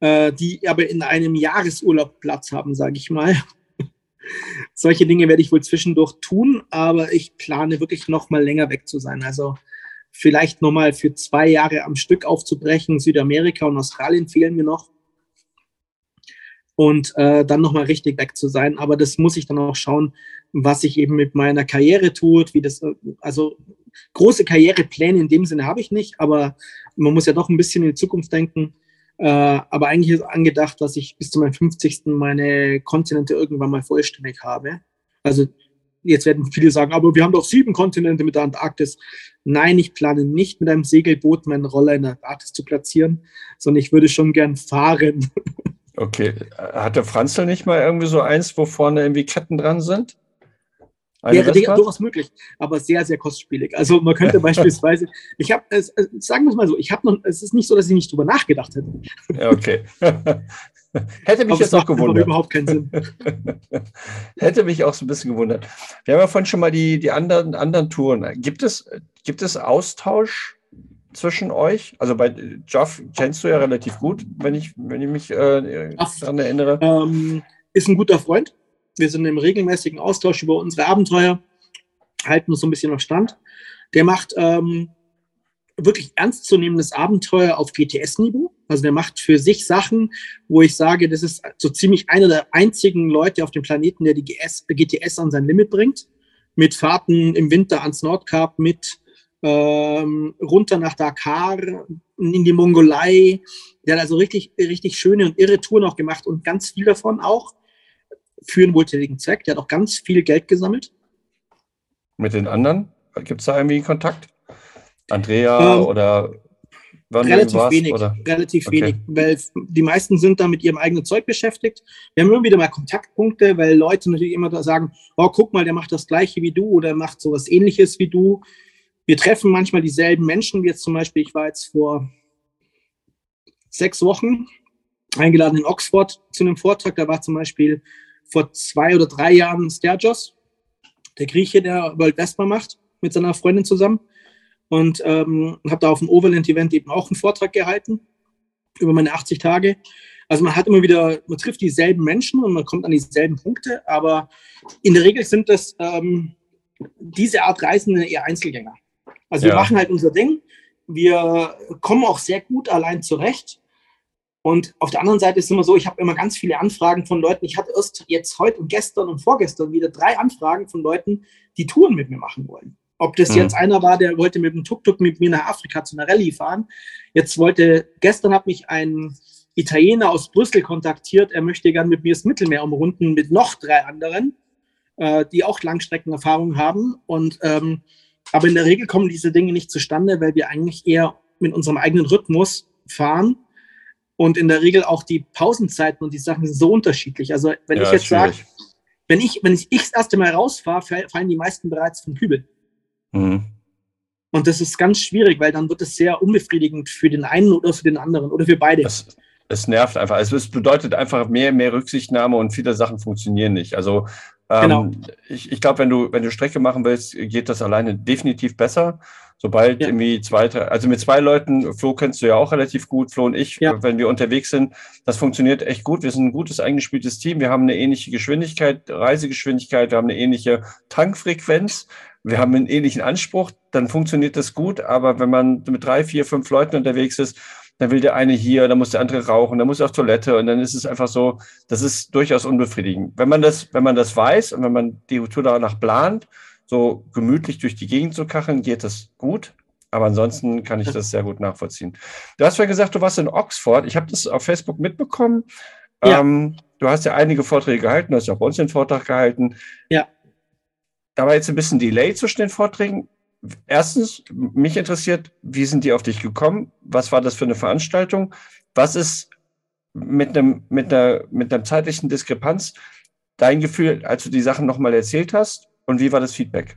Speaker 1: äh, die aber in einem Jahresurlaub Platz haben, sage ich mal. *laughs* solche Dinge werde ich wohl zwischendurch tun, aber ich plane wirklich noch mal länger weg zu sein. Also vielleicht noch mal für zwei Jahre am Stück aufzubrechen. Südamerika und Australien fehlen mir noch und äh, dann nochmal richtig weg zu sein. Aber das muss ich dann auch schauen, was sich eben mit meiner Karriere tut, wie das, äh, also große Karrierepläne in dem Sinne habe ich nicht, aber man muss ja doch ein bisschen in die Zukunft denken. Äh, aber eigentlich ist angedacht, dass ich bis zu meinem 50. meine Kontinente irgendwann mal vollständig habe. Also jetzt werden viele sagen, aber wir haben doch sieben Kontinente mit der Antarktis. Nein, ich plane nicht mit einem Segelboot meinen Roller in der Antarktis zu platzieren, sondern ich würde schon gern fahren. *laughs*
Speaker 2: Okay. Hatte Franzl nicht mal irgendwie so eins, wo vorne irgendwie Ketten dran sind?
Speaker 1: Wäre durchaus möglich, aber sehr, sehr kostspielig. Also man könnte *laughs* beispielsweise, ich habe, sagen wir es mal so, ich habe noch, es ist nicht so, dass ich nicht drüber nachgedacht hätte.
Speaker 2: Ja, okay. *laughs* Hätte mich aber jetzt auch gewundert.
Speaker 1: überhaupt keinen Sinn. *laughs*
Speaker 2: Hätte mich auch so ein bisschen gewundert. Wir haben ja vorhin schon mal die, die anderen, anderen Touren. Gibt es, gibt es Austausch zwischen euch? Also bei Jeff kennst du ja relativ gut, wenn ich, wenn ich mich äh, daran erinnere.
Speaker 1: Ähm, ist ein guter Freund. Wir sind im regelmäßigen Austausch über unsere Abenteuer, halten uns so ein bisschen auf Stand. Der macht ähm, wirklich ernstzunehmendes Abenteuer auf GTS-Niveau. Also der macht für sich Sachen, wo ich sage, das ist so ziemlich einer der einzigen Leute auf dem Planeten, der die GS, GTS an sein Limit bringt. Mit Fahrten im Winter ans Nordkap, mit ähm, runter nach Dakar, in die Mongolei. Der hat also richtig, richtig schöne und irre Touren auch gemacht und ganz viel davon auch für einen wohltätigen Zweck. Der hat auch ganz viel Geld gesammelt.
Speaker 2: Mit den anderen? Gibt es da irgendwie Kontakt? Andrea ähm, oder
Speaker 1: relativ warst, wenig, oder? relativ okay. wenig, weil die meisten sind da mit ihrem eigenen Zeug beschäftigt. Wir haben immer wieder mal Kontaktpunkte, weil Leute natürlich immer da sagen, oh, guck mal, der macht das gleiche wie du oder macht sowas ähnliches wie du. Wir treffen manchmal dieselben Menschen, wie jetzt zum Beispiel, ich war jetzt vor sechs Wochen eingeladen in Oxford zu einem Vortrag, da war zum Beispiel vor zwei oder drei Jahren Stergios, der Grieche, der World Vespa macht, mit seiner Freundin zusammen und ähm, habe da auf dem Overland-Event eben auch einen Vortrag gehalten über meine 80 Tage. Also man hat immer wieder, man trifft dieselben Menschen und man kommt an dieselben Punkte, aber in der Regel sind das ähm, diese Art Reisende eher Einzelgänger. Also ja. wir machen halt unser Ding, wir kommen auch sehr gut allein zurecht. Und auf der anderen Seite ist es immer so, ich habe immer ganz viele Anfragen von Leuten. Ich hatte erst jetzt heute und gestern und vorgestern wieder drei Anfragen von Leuten, die Touren mit mir machen wollen. Ob das mhm. jetzt einer war, der wollte mit dem Tuk-Tuk mit mir nach Afrika zu einer Rallye fahren. Jetzt wollte, gestern hat mich ein Italiener aus Brüssel kontaktiert. Er möchte gern mit mir das Mittelmeer umrunden mit noch drei anderen, äh, die auch Langstreckenerfahrung haben. Und, ähm, aber in der Regel kommen diese Dinge nicht zustande, weil wir eigentlich eher mit unserem eigenen Rhythmus fahren. Und in der Regel auch die Pausenzeiten und die Sachen sind so unterschiedlich. Also wenn ja, ich jetzt sage, wenn ich, wenn ich, ich das erste Mal rausfahre, fallen die meisten bereits vom Kübel. Mhm. Und das ist ganz schwierig, weil dann wird es sehr unbefriedigend für den einen oder für den anderen oder für beide.
Speaker 2: Das, es nervt einfach. Also es bedeutet einfach mehr, mehr Rücksichtnahme und viele Sachen funktionieren nicht. Also ähm, genau. ich, ich glaube, wenn du, wenn du Strecke machen willst, geht das alleine definitiv besser. Sobald ja. irgendwie zwei, also mit zwei Leuten, Flo kennst du ja auch relativ gut, Flo und ich, ja. wenn wir unterwegs sind, das funktioniert echt gut. Wir sind ein gutes eingespieltes Team. Wir haben eine ähnliche Geschwindigkeit, Reisegeschwindigkeit, wir haben eine ähnliche Tankfrequenz wir haben einen ähnlichen Anspruch, dann funktioniert das gut. Aber wenn man mit drei, vier, fünf Leuten unterwegs ist, dann will der eine hier, dann muss der andere rauchen, dann muss er auf Toilette und dann ist es einfach so, das ist durchaus unbefriedigend. Wenn man das, wenn man das weiß und wenn man die Tour danach plant, so gemütlich durch die Gegend zu kacheln, geht das gut. Aber ansonsten kann ich das sehr gut nachvollziehen. Du hast ja gesagt, du warst in Oxford. Ich habe das auf Facebook mitbekommen. Ja. Ähm, du hast ja einige Vorträge gehalten, du hast ja auch bei uns den Vortrag gehalten.
Speaker 1: Ja
Speaker 2: da war jetzt ein bisschen Delay zwischen den Vorträgen. Erstens, mich interessiert, wie sind die auf dich gekommen? Was war das für eine Veranstaltung? Was ist mit einem, mit einer, mit einer zeitlichen Diskrepanz dein Gefühl, als du die Sachen nochmal erzählt hast? Und wie war das Feedback?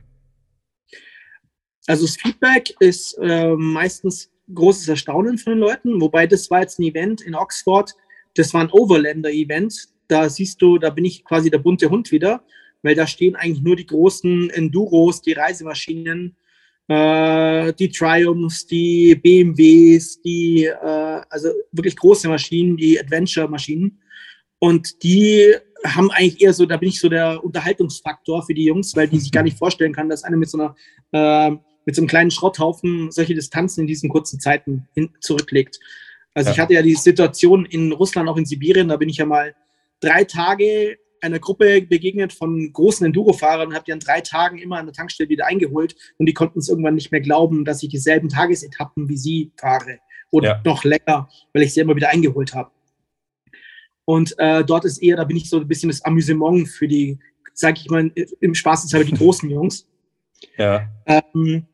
Speaker 1: Also das Feedback ist äh, meistens großes Erstaunen von den Leuten, wobei das war jetzt ein Event in Oxford, das war ein Overlander-Event. Da siehst du, da bin ich quasi der bunte Hund wieder weil da stehen eigentlich nur die großen Enduros, die Reisemaschinen, äh, die Triumphs, die BMWs, die, äh, also wirklich große Maschinen, die Adventure-Maschinen. Und die haben eigentlich eher so, da bin ich so der Unterhaltungsfaktor für die Jungs, weil die sich gar *laughs* nicht vorstellen kann, dass einer mit so einer, äh, mit so einem kleinen Schrotthaufen solche Distanzen in diesen kurzen Zeiten hin, zurücklegt. Also ja. ich hatte ja die Situation in Russland, auch in Sibirien, da bin ich ja mal drei Tage einer Gruppe begegnet von großen Enduro-Fahrern und habe die an drei Tagen immer an der Tankstelle wieder eingeholt und die konnten es irgendwann nicht mehr glauben, dass ich dieselben Tagesetappen wie sie fahre oder ja. noch länger, weil ich sie immer wieder eingeholt habe. Und äh, dort ist eher, da bin ich so ein bisschen das Amüsement für die, sage ich mal, im Spaßeshalber die großen Jungs.
Speaker 2: Ja.
Speaker 1: Ähm,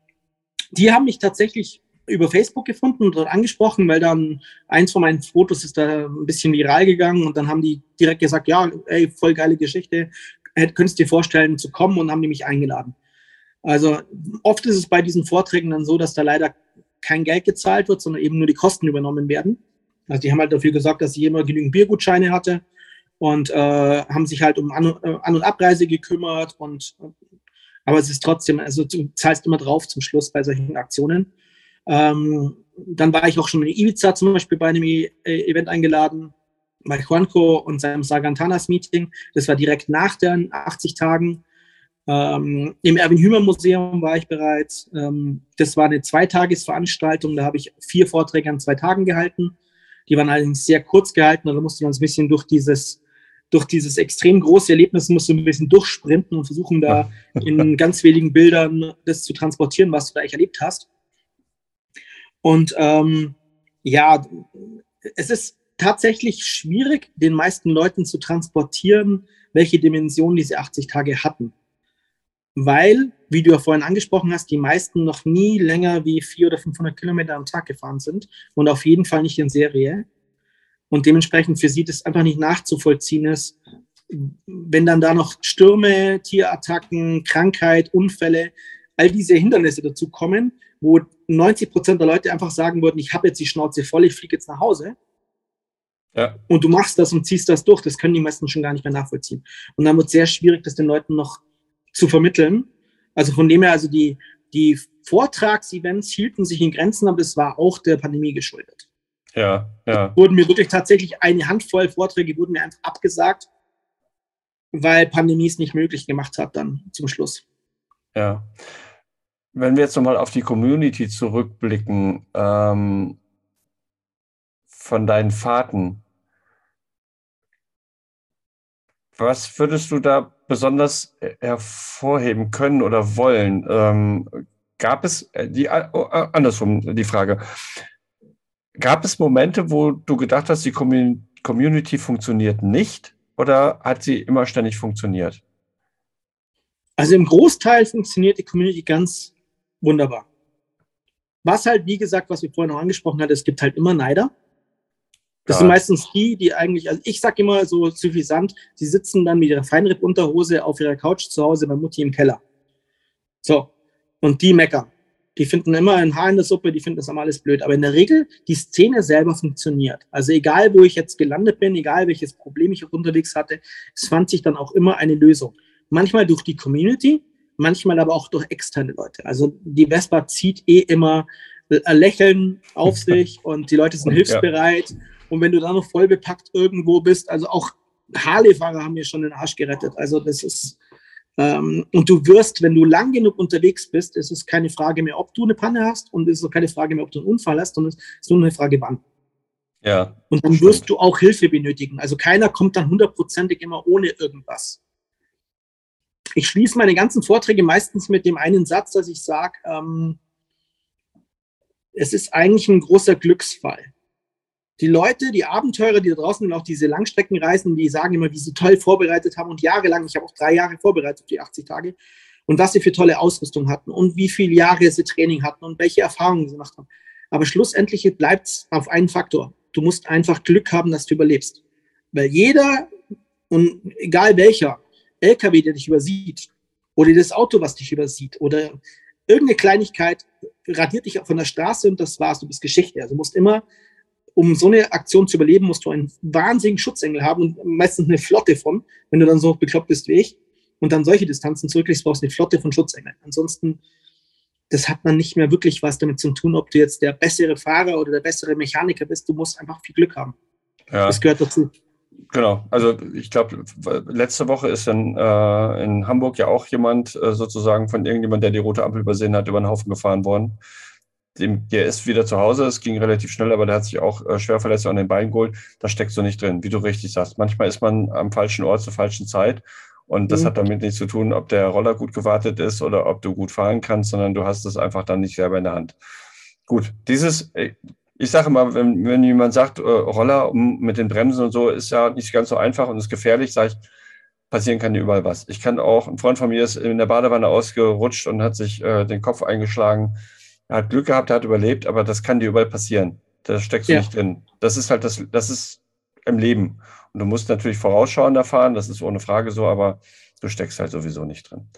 Speaker 1: die haben mich tatsächlich über Facebook gefunden und dort angesprochen, weil dann eins von meinen Fotos ist da ein bisschen viral gegangen und dann haben die direkt gesagt, ja, ey, voll geile Geschichte, könntest du dir vorstellen zu kommen und haben die mich eingeladen. Also oft ist es bei diesen Vorträgen dann so, dass da leider kein Geld gezahlt wird, sondern eben nur die Kosten übernommen werden. Also die haben halt dafür gesorgt, dass ich immer genügend Biergutscheine hatte und äh, haben sich halt um An-, äh, An und Abreise gekümmert und aber es ist trotzdem, also du zahlst immer drauf zum Schluss bei solchen Aktionen. Ähm, dann war ich auch schon in Ibiza zum Beispiel bei einem e äh, Event eingeladen, bei Juanco und seinem Sargantanas Meeting. Das war direkt nach den 80 Tagen. Ähm, Im Erwin Hümer Museum war ich bereits. Ähm, das war eine Zweitagesveranstaltung. Da habe ich vier Vorträge an zwei Tagen gehalten. Die waren allerdings sehr kurz gehalten, also musste man ein bisschen durch dieses, durch dieses extrem große Erlebnis musst du ein bisschen durchsprinten und versuchen da in ganz wenigen Bildern das zu transportieren, was du da eigentlich erlebt hast. Und ähm, ja, es ist tatsächlich schwierig, den meisten Leuten zu transportieren, welche Dimension diese 80 Tage hatten. Weil, wie du ja vorhin angesprochen hast, die meisten noch nie länger wie 400 oder 500 Kilometer am Tag gefahren sind und auf jeden Fall nicht in Serie. Und dementsprechend für sie das einfach nicht nachzuvollziehen ist, wenn dann da noch Stürme, Tierattacken, Krankheit, Unfälle, all diese Hindernisse dazu kommen, wo 90 Prozent der Leute einfach sagen würden, ich habe jetzt die Schnauze voll, ich fliege jetzt nach Hause. Ja. Und du machst das und ziehst das durch. Das können die meisten schon gar nicht mehr nachvollziehen. Und dann wird es sehr schwierig, das den Leuten noch zu vermitteln. Also von dem her, also die, die Vortragsevents hielten sich in Grenzen, aber es war auch der Pandemie geschuldet.
Speaker 2: Ja, ja.
Speaker 1: Es wurden mir wirklich tatsächlich eine Handvoll Vorträge wurden mir einfach abgesagt, weil Pandemie es nicht möglich gemacht hat dann zum Schluss.
Speaker 2: Ja. Wenn wir jetzt nochmal auf die Community zurückblicken, ähm, von deinen Fahrten, was würdest du da besonders hervorheben können oder wollen? Ähm, gab es, äh, die, äh, oh, äh, andersrum die Frage, gab es Momente, wo du gedacht hast, die Community funktioniert nicht oder hat sie immer ständig funktioniert?
Speaker 1: Also im Großteil funktioniert die Community ganz wunderbar. Was halt, wie gesagt, was wir vorhin noch angesprochen hatten, es gibt halt immer Neider. Das ja. sind meistens die, die eigentlich, also ich sag immer so suffisant, die sitzen dann mit ihrer Feinripp-Unterhose auf ihrer Couch zu Hause bei Mutti im Keller. So. Und die meckern. Die finden immer ein Haar in der Suppe, die finden das immer alles blöd. Aber in der Regel, die Szene selber funktioniert. Also egal, wo ich jetzt gelandet bin, egal welches Problem ich unterwegs hatte, es fand sich dann auch immer eine Lösung. Manchmal durch die Community, manchmal aber auch durch externe Leute. Also die Vespa zieht eh immer ein Lächeln auf *laughs* sich und die Leute sind hilfsbereit. Ja. Und wenn du da noch voll bepackt irgendwo bist, also auch Harley-Fahrer haben mir schon den Arsch gerettet. Also das ist, ähm, und du wirst, wenn du lang genug unterwegs bist, ist es keine Frage mehr, ob du eine Panne hast und es ist auch keine Frage mehr, ob du einen Unfall hast, sondern es ist nur eine Frage, wann.
Speaker 2: Ja.
Speaker 1: Und dann wirst stimmt. du auch Hilfe benötigen. Also keiner kommt dann hundertprozentig immer ohne irgendwas. Ich schließe meine ganzen Vorträge meistens mit dem einen Satz, dass ich sage, ähm, es ist eigentlich ein großer Glücksfall die Leute, die Abenteurer, die da draußen auch diese Langstreckenreisen, die sagen immer, wie sie toll vorbereitet haben und jahrelang, ich habe auch drei Jahre vorbereitet die 80 Tage, und was sie für tolle Ausrüstung hatten und wie viele Jahre sie Training hatten und welche Erfahrungen sie gemacht haben. Aber schlussendlich bleibt es auf einen Faktor. Du musst einfach Glück haben, dass du überlebst. Weil jeder, und egal welcher, LKW, der dich übersieht, oder das Auto, was dich übersieht, oder irgendeine Kleinigkeit radiert dich von der Straße und das war's, du bist Geschichte. Also du musst immer um so eine Aktion zu überleben, musst du einen wahnsinnigen Schutzengel haben und meistens eine Flotte von, wenn du dann so bekloppt bist wie ich und dann solche Distanzen zurücklegst, brauchst du eine Flotte von Schutzengeln. Ansonsten, das hat man nicht mehr wirklich was damit zu tun, ob du jetzt der bessere Fahrer oder der bessere Mechaniker bist. Du musst einfach viel Glück haben. Ja. Das gehört dazu.
Speaker 2: Genau, also ich glaube, letzte Woche ist in, äh, in Hamburg ja auch jemand äh, sozusagen von irgendjemand, der die rote Ampel übersehen hat, über den Haufen gefahren worden dem, der ist wieder zu Hause, es ging relativ schnell, aber der hat sich auch äh, schwer verletzt an den Beinen geholt. Da steckst du nicht drin, wie du richtig sagst. Manchmal ist man am falschen Ort zur falschen Zeit und das mhm. hat damit nichts zu tun, ob der Roller gut gewartet ist oder ob du gut fahren kannst, sondern du hast es einfach dann nicht selber in der Hand. Gut, dieses, äh, ich sage mal, wenn, wenn jemand sagt, äh, Roller mit den Bremsen und so, ist ja nicht ganz so einfach und ist gefährlich, sage ich, passieren kann dir überall was. Ich kann auch, ein Freund von mir ist in der Badewanne ausgerutscht und hat sich äh, den Kopf eingeschlagen er hat Glück gehabt, er hat überlebt, aber das kann dir überall passieren. Da steckst du ja. nicht drin. Das ist halt das, das ist im Leben. Und du musst natürlich vorausschauender fahren, das ist ohne Frage so, aber du steckst halt sowieso nicht drin.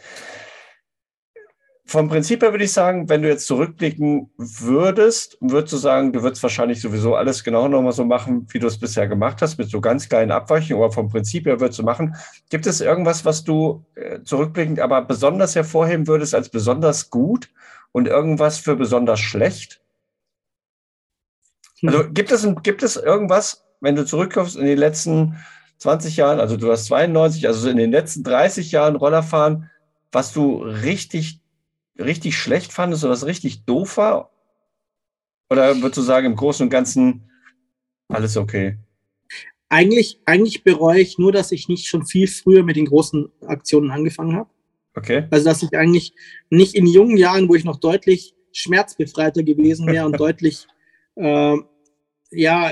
Speaker 2: Vom Prinzip her würde ich sagen, wenn du jetzt zurückblicken würdest, würdest du sagen, du würdest wahrscheinlich sowieso alles genau nochmal so machen, wie du es bisher gemacht hast, mit so ganz kleinen Abweichungen, aber vom Prinzip her würdest du machen. Gibt es irgendwas, was du äh, zurückblickend aber besonders hervorheben würdest als besonders gut und irgendwas für besonders schlecht? Also hm. gibt es, gibt es irgendwas, wenn du zurückkommst in den letzten 20 Jahren, also du hast 92, also in den letzten 30 Jahren Rollerfahren, was du richtig, richtig schlecht fandest oder was richtig doof war? Oder würdest du sagen, im Großen und Ganzen Alles okay.
Speaker 1: Eigentlich, eigentlich bereue ich nur, dass ich nicht schon viel früher mit den großen Aktionen angefangen habe.
Speaker 2: Okay.
Speaker 1: Also, dass ich eigentlich nicht in jungen Jahren, wo ich noch deutlich schmerzbefreiter gewesen wäre und *laughs* deutlich äh, ja,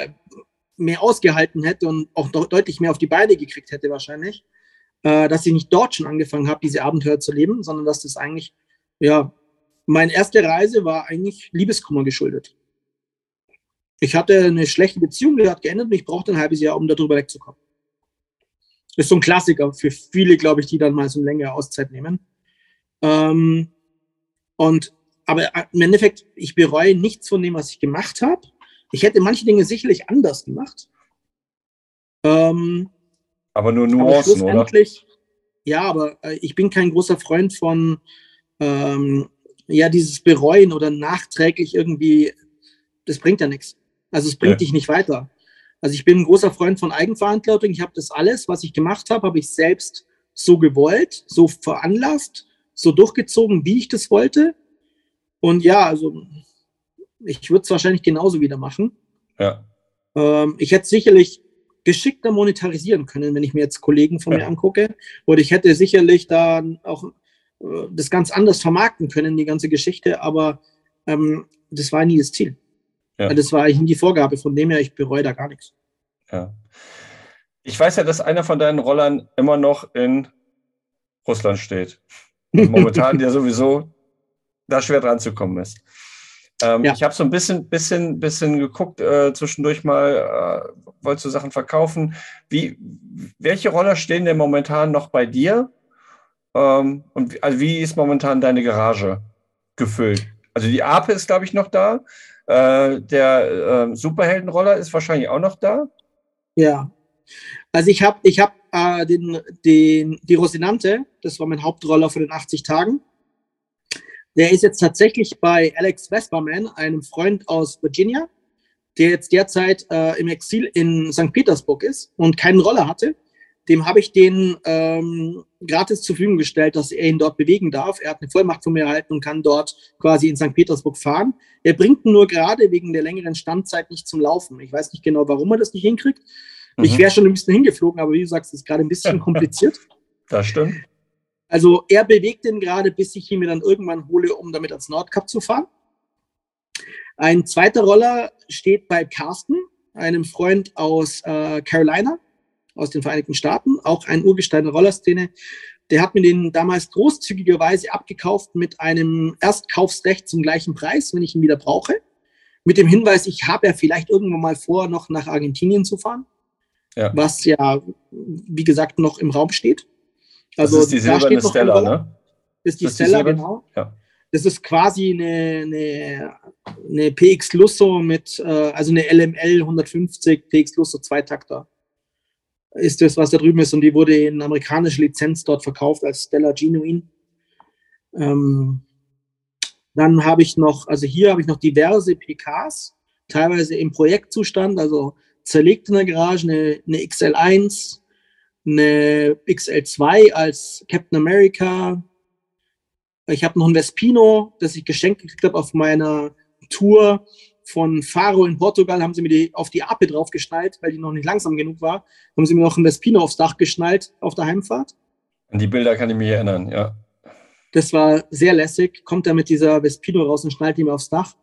Speaker 1: mehr ausgehalten hätte und auch deutlich mehr auf die Beine gekriegt hätte wahrscheinlich, äh, dass ich nicht dort schon angefangen habe, diese Abenteuer zu leben, sondern dass das eigentlich, ja, meine erste Reise war eigentlich Liebeskummer geschuldet. Ich hatte eine schlechte Beziehung, die hat geendet und ich brauchte ein halbes Jahr, um darüber wegzukommen. Ist so ein Klassiker für viele, glaube ich, die dann mal so eine längere Auszeit nehmen. Ähm, und aber im Endeffekt, ich bereue nichts von dem, was ich gemacht habe. Ich hätte manche Dinge sicherlich anders gemacht.
Speaker 2: Ähm, aber nur Nuancen, aber oder?
Speaker 1: Ja, aber äh, ich bin kein großer Freund von ähm, ja, dieses Bereuen oder nachträglich irgendwie, das bringt ja nichts. Also es bringt ja. dich nicht weiter. Also ich bin ein großer Freund von Eigenverantwortung. Ich habe das alles, was ich gemacht habe, habe ich selbst so gewollt, so veranlasst, so durchgezogen, wie ich das wollte. Und ja, also ich würde es wahrscheinlich genauso wieder machen.
Speaker 2: Ja.
Speaker 1: Ähm, ich hätte sicherlich geschickter monetarisieren können, wenn ich mir jetzt Kollegen von ja. mir angucke. Oder ich hätte sicherlich da auch das ganz anders vermarkten können, die ganze Geschichte, aber ähm, das war nie das Ziel. Ja. Das war eigentlich die Vorgabe, von dem her, ich bereue da gar nichts.
Speaker 2: Ja. Ich weiß ja, dass einer von deinen Rollern immer noch in Russland steht. Und momentan *laughs* ja sowieso da schwer dran zu kommen ist. Ähm, ja. Ich habe so ein bisschen, bisschen, bisschen geguckt, äh, zwischendurch mal, äh, wolltest du Sachen verkaufen. Wie, welche Roller stehen denn momentan noch bei dir? Ähm, und also wie ist momentan deine Garage gefüllt? Also die Ape ist, glaube ich, noch da. Äh, der äh, Superheldenroller ist wahrscheinlich auch noch da.
Speaker 1: Ja. Also ich habe ich hab, äh, den, den, die Rosinante, das war mein Hauptroller für den 80 Tagen. Der ist jetzt tatsächlich bei Alex Vesperman, einem Freund aus Virginia, der jetzt derzeit äh, im Exil in St. Petersburg ist und keinen Roller hatte. Dem habe ich den ähm, gratis zur Verfügung gestellt, dass er ihn dort bewegen darf. Er hat eine Vollmacht von mir erhalten und kann dort quasi in St. Petersburg fahren. Er bringt ihn nur gerade wegen der längeren Standzeit nicht zum Laufen. Ich weiß nicht genau, warum er das nicht hinkriegt. Mhm. Ich wäre schon ein bisschen hingeflogen, aber wie du sagst, es ist gerade ein bisschen *laughs* kompliziert.
Speaker 2: Das stimmt.
Speaker 1: Also er bewegt den gerade, bis ich ihn mir dann irgendwann hole, um damit ans Nordkap zu fahren. Ein zweiter Roller steht bei Carsten, einem Freund aus äh, Carolina, aus den Vereinigten Staaten, auch ein Urgestein der Rollerszene. Der hat mir den damals großzügigerweise abgekauft mit einem Erstkaufsrecht zum gleichen Preis, wenn ich ihn wieder brauche. Mit dem Hinweis, ich habe ja vielleicht irgendwann mal vor, noch nach Argentinien zu fahren. Ja. Was ja, wie gesagt, noch im Raum steht.
Speaker 2: Also, das ist die silberne Stella, ne?
Speaker 1: Das ist die das Stella, die genau. Ja. Das ist quasi eine, eine, eine PX Lusso mit, äh, also eine LML 150 PX Lusso Zweitakter. Ist das, was da drüben ist. Und die wurde in amerikanischer Lizenz dort verkauft als Stella Genuine. Ähm, dann habe ich noch, also hier habe ich noch diverse PKs, teilweise im Projektzustand, also zerlegt in der Garage, eine, eine XL1, eine XL2 als Captain America. Ich habe noch ein Vespino, das ich geschenkt gekriegt habe auf meiner Tour von Faro in Portugal. Haben sie mir die auf die Ape drauf geschnallt, weil die noch nicht langsam genug war. Haben sie mir noch ein Vespino aufs Dach geschnallt auf der Heimfahrt.
Speaker 2: An die Bilder kann ich mich erinnern, ja.
Speaker 1: Das war sehr lässig. Kommt da mit dieser Vespino raus und schnallt die mir aufs Dach.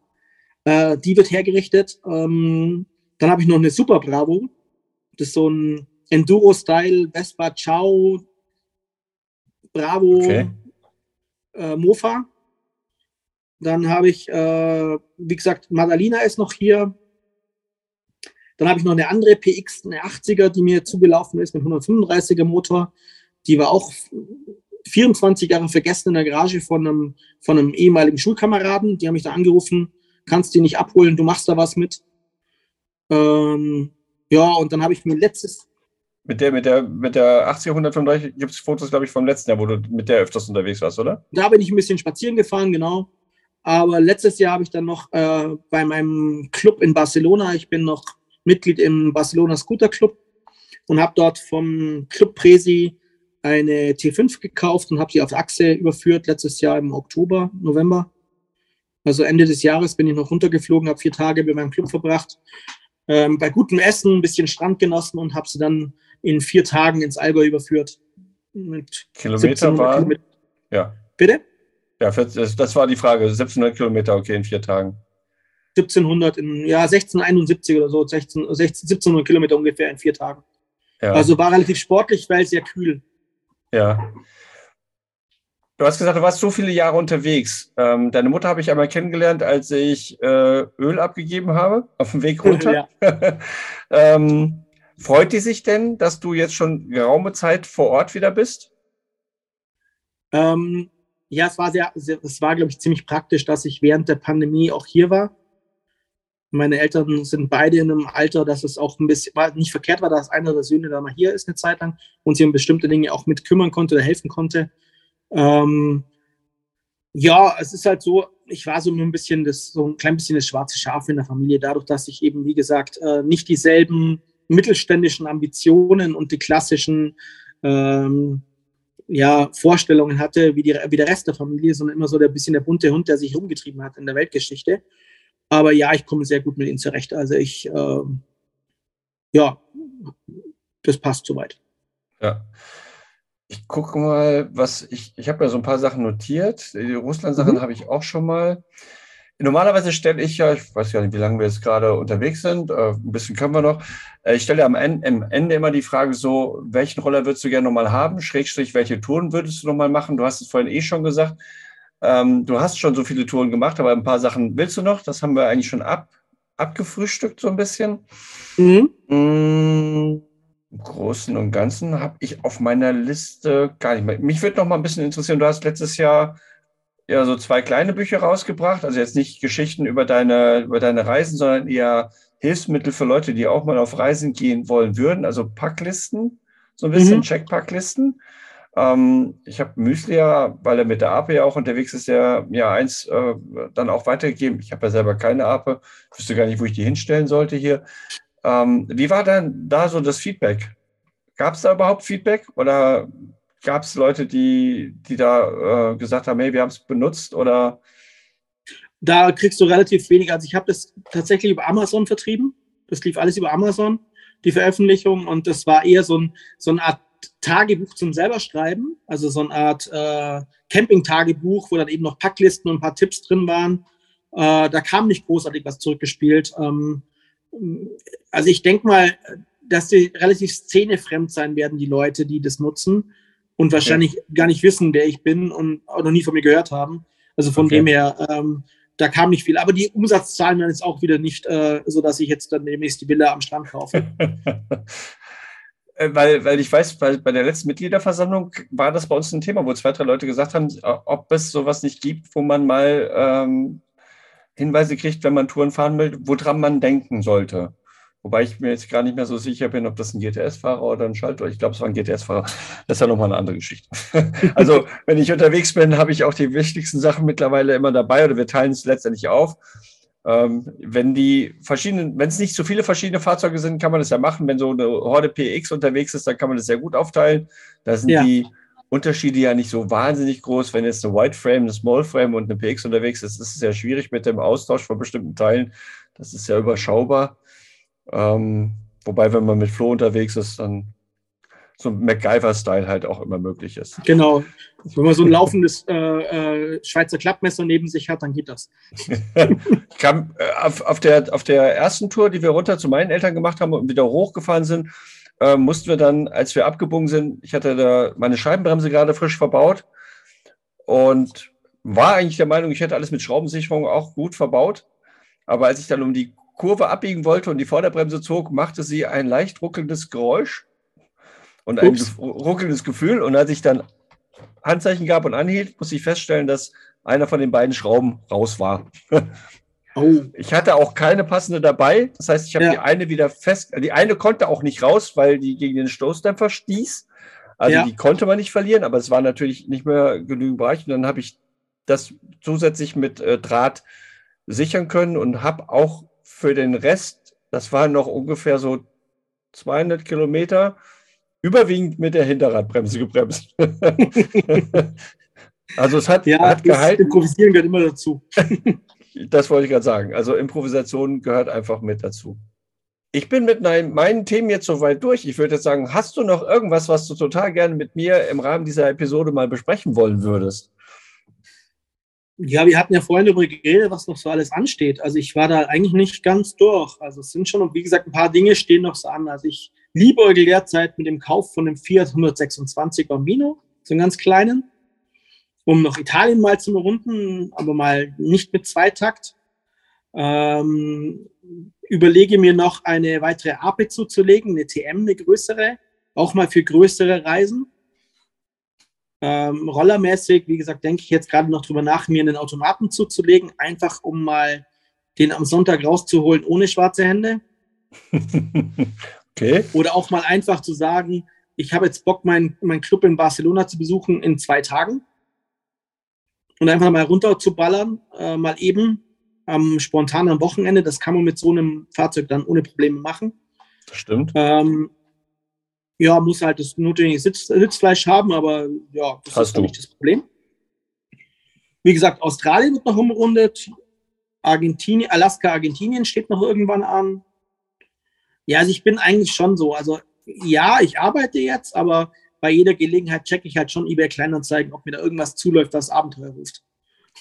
Speaker 1: Äh, die wird hergerichtet. Ähm, dann habe ich noch eine Super Bravo. Das ist so ein Enduro-Style, Vespa Ciao, Bravo, okay. äh, Mofa. Dann habe ich, äh, wie gesagt, Madalina ist noch hier. Dann habe ich noch eine andere PX, eine 80er, die mir zugelaufen ist mit 135er Motor. Die war auch 24 Jahre vergessen in der Garage von einem, von einem ehemaligen Schulkameraden. Die haben mich da angerufen, kannst die nicht abholen, du machst da was mit. Ähm, ja, und dann habe ich mir letztes,
Speaker 2: mit der, mit der, mit der 80 135 gibt es Fotos, glaube ich, vom letzten Jahr, wo du mit der öfters unterwegs warst, oder?
Speaker 1: Da bin ich ein bisschen spazieren gefahren, genau. Aber letztes Jahr habe ich dann noch äh, bei meinem Club in Barcelona, ich bin noch Mitglied im Barcelona Scooter Club und habe dort vom Club Presi eine T5 gekauft und habe sie auf Achse überführt, letztes Jahr im Oktober, November. Also Ende des Jahres bin ich noch runtergeflogen, habe vier Tage bei meinem Club verbracht ähm, bei gutem Essen ein bisschen Strand genossen und habe sie dann in vier Tagen ins Allgäu überführt.
Speaker 2: Mit Kilometer war. Kilometer. Ja.
Speaker 1: Bitte?
Speaker 2: Ja, das, das war die Frage. 1700 Kilometer, okay, in vier Tagen.
Speaker 1: 1700, in, ja, 1671 oder so, 16, 16, 1700 Kilometer ungefähr in vier Tagen. Ja. Also war relativ sportlich, weil sehr kühl.
Speaker 2: Ja. Du hast gesagt, du warst so viele Jahre unterwegs. Ähm, deine Mutter habe ich einmal kennengelernt, als ich äh, Öl abgegeben habe, auf dem Weg runter. *laughs* ähm, freut die sich denn, dass du jetzt schon geraume Zeit vor Ort wieder bist?
Speaker 1: Ähm, ja, es war sehr, sehr es war, glaube ich, ziemlich praktisch, dass ich während der Pandemie auch hier war. Meine Eltern sind beide in einem Alter, dass es auch ein bisschen war, nicht verkehrt war, dass einer der Söhne da mal hier ist eine Zeit lang und sich um bestimmte Dinge auch mit kümmern konnte oder helfen konnte. Ähm, ja, es ist halt so, ich war so ein bisschen das, so ein klein bisschen das schwarze Schaf in der Familie, dadurch, dass ich eben, wie gesagt, äh, nicht dieselben mittelständischen Ambitionen und die klassischen ähm, ja, Vorstellungen hatte wie, die, wie der Rest der Familie, sondern immer so der bisschen der bunte Hund, der sich rumgetrieben hat in der Weltgeschichte. Aber ja, ich komme sehr gut mit ihnen zurecht. Also ich, äh, ja, das passt soweit.
Speaker 2: Ja. Ich gucke mal, was ich, ich habe ja so ein paar Sachen notiert. Die Russland-Sachen mhm. habe ich auch schon mal. Normalerweise stelle ich ja, ich weiß ja nicht, wie lange wir jetzt gerade unterwegs sind, äh, ein bisschen können wir noch. Äh, ich stelle am Ende, am Ende immer die Frage so, welchen Roller würdest du gerne nochmal haben? Schrägstrich, welche Touren würdest du nochmal machen? Du hast es vorhin eh schon gesagt. Ähm, du hast schon so viele Touren gemacht, aber ein paar Sachen willst du noch? Das haben wir eigentlich schon ab, abgefrühstückt so ein bisschen. Mhm. Mmh. Im Großen und Ganzen habe ich auf meiner Liste gar nicht mehr. Mich würde noch mal ein bisschen interessieren, du hast letztes Jahr ja so zwei kleine Bücher rausgebracht, also jetzt nicht Geschichten über deine, über deine Reisen, sondern eher Hilfsmittel für Leute, die auch mal auf Reisen gehen wollen würden, also Packlisten, so ein bisschen mhm. Checkpacklisten. Ähm, ich habe Müsli ja, weil er mit der Ape ja auch unterwegs ist, ja, ja eins äh, dann auch weitergegeben. Ich habe ja selber keine Ape, wüsste gar nicht, wo ich die hinstellen sollte hier. Ähm, wie war dann da so das Feedback? Gab es da überhaupt Feedback oder gab es Leute, die, die da äh, gesagt haben, hey, wir haben es benutzt oder?
Speaker 1: Da kriegst du relativ wenig. Also ich habe das tatsächlich über Amazon vertrieben. Das lief alles über Amazon, die Veröffentlichung. Und das war eher so, ein, so eine Art Tagebuch zum selber schreiben. Also so eine Art äh, Camping-Tagebuch, wo dann eben noch Packlisten und ein paar Tipps drin waren. Äh, da kam nicht großartig was zurückgespielt. Ähm, also ich denke mal, dass sie relativ szenefremd sein werden, die Leute, die das nutzen und wahrscheinlich okay. gar nicht wissen, wer ich bin und auch noch nie von mir gehört haben. Also von okay. dem her, ähm, da kam nicht viel. Aber die Umsatzzahlen waren jetzt auch wieder nicht äh, so, dass ich jetzt dann demnächst die Villa am Strand kaufe. *laughs*
Speaker 2: Äh, weil, weil ich weiß, bei, bei der letzten Mitgliederversammlung war das bei uns ein Thema, wo zwei, drei Leute gesagt haben, ob es sowas nicht gibt, wo man mal ähm, Hinweise kriegt, wenn man Touren fahren will, woran man denken sollte. Wobei ich mir jetzt gar nicht mehr so sicher bin, ob das ein GTS-Fahrer oder ein Schalter. Ich glaube, es war ein GTS-Fahrer. Das ist ja nochmal eine andere Geschichte. *laughs* also, wenn ich unterwegs bin, habe ich auch die wichtigsten Sachen mittlerweile immer dabei oder wir teilen es letztendlich auf. Ähm, wenn die verschiedenen, wenn es nicht so viele verschiedene Fahrzeuge sind, kann man das ja machen. Wenn so eine Horde PX unterwegs ist, dann kann man das sehr gut aufteilen. Da sind ja. die Unterschiede ja nicht so wahnsinnig groß. Wenn jetzt eine White Frame, eine Small Frame und eine PX unterwegs ist, ist es ja schwierig mit dem Austausch von bestimmten Teilen. Das ist ja überschaubar. Ähm, wobei, wenn man mit Flo unterwegs ist, dann so ein MacGyver-Style halt auch immer möglich ist.
Speaker 1: Genau. Wenn man so ein laufendes äh, äh, Schweizer Klappmesser neben sich hat, dann geht das. *laughs*
Speaker 2: kam, äh, auf, auf, der, auf der ersten Tour, die wir runter zu meinen Eltern gemacht haben und wieder hochgefahren sind, äh, mussten wir dann, als wir abgebogen sind, ich hatte da meine Scheibenbremse gerade frisch verbaut und war eigentlich der Meinung, ich hätte alles mit Schraubensicherung auch gut verbaut. Aber als ich dann um die Kurve abbiegen wollte und die Vorderbremse zog, machte sie ein leicht ruckelndes Geräusch und ein Ups. ruckelndes Gefühl. Und als ich dann Handzeichen gab und anhielt, musste ich feststellen, dass einer von den beiden Schrauben raus war. *laughs* Oh. Ich hatte auch keine passende dabei. Das heißt, ich habe ja. die eine wieder fest. Die eine konnte auch nicht raus, weil die gegen den Stoßdämpfer stieß. Also ja. die konnte man nicht verlieren, aber es war natürlich nicht mehr genügend Bereich. Und dann habe ich das zusätzlich mit äh, Draht sichern können und habe auch für den Rest, das waren noch ungefähr so 200 Kilometer, überwiegend mit der Hinterradbremse gebremst. *laughs* also es hat,
Speaker 1: ja,
Speaker 2: hat
Speaker 1: gehalten. Improvisieren gehört immer dazu. *laughs*
Speaker 2: das wollte ich gerade sagen. Also Improvisation gehört einfach mit dazu. ich bin mit meinen Themen jetzt soweit durch. Ich würde jetzt sagen, hast du noch irgendwas, was du total gerne mit mir im Rahmen dieser Episode mal besprechen wollen würdest?
Speaker 1: Ja, wir hatten ja vorhin darüber geredet, was noch so alles ansteht. Also ich war da eigentlich nicht ganz durch. Also es sind schon, wie gesagt, ein paar Dinge stehen noch so an. Also ich liebe derzeit mit dem Kauf von dem Fiat 126 Bambino, so einen ganz kleinen, um noch Italien mal zu runden, aber mal nicht mit Zweitakt. Ähm, überlege mir noch eine weitere APE zuzulegen, eine TM, eine größere, auch mal für größere Reisen. Ähm, rollermäßig, wie gesagt, denke ich jetzt gerade noch drüber nach, mir einen Automaten zuzulegen, einfach um mal den am Sonntag rauszuholen ohne schwarze Hände. *laughs* okay. Oder auch mal einfach zu sagen, ich habe jetzt Bock, meinen mein Club in Barcelona zu besuchen in zwei Tagen und einfach mal runter zu ballern, äh, mal eben am spontanen Wochenende. Das kann man mit so einem Fahrzeug dann ohne Probleme machen.
Speaker 2: Das stimmt.
Speaker 1: Ähm, ja, muss halt das notwendige Sitz, Sitzfleisch haben, aber ja, das Hast ist nicht das Problem. Wie gesagt, Australien wird noch umrundet. Argentinien, Alaska, Argentinien steht noch irgendwann an. Ja, also ich bin eigentlich schon so. Also ja, ich arbeite jetzt, aber bei jeder Gelegenheit checke ich halt schon eBay Kleinanzeigen, ob mir da irgendwas zuläuft, was Abenteuer ruft.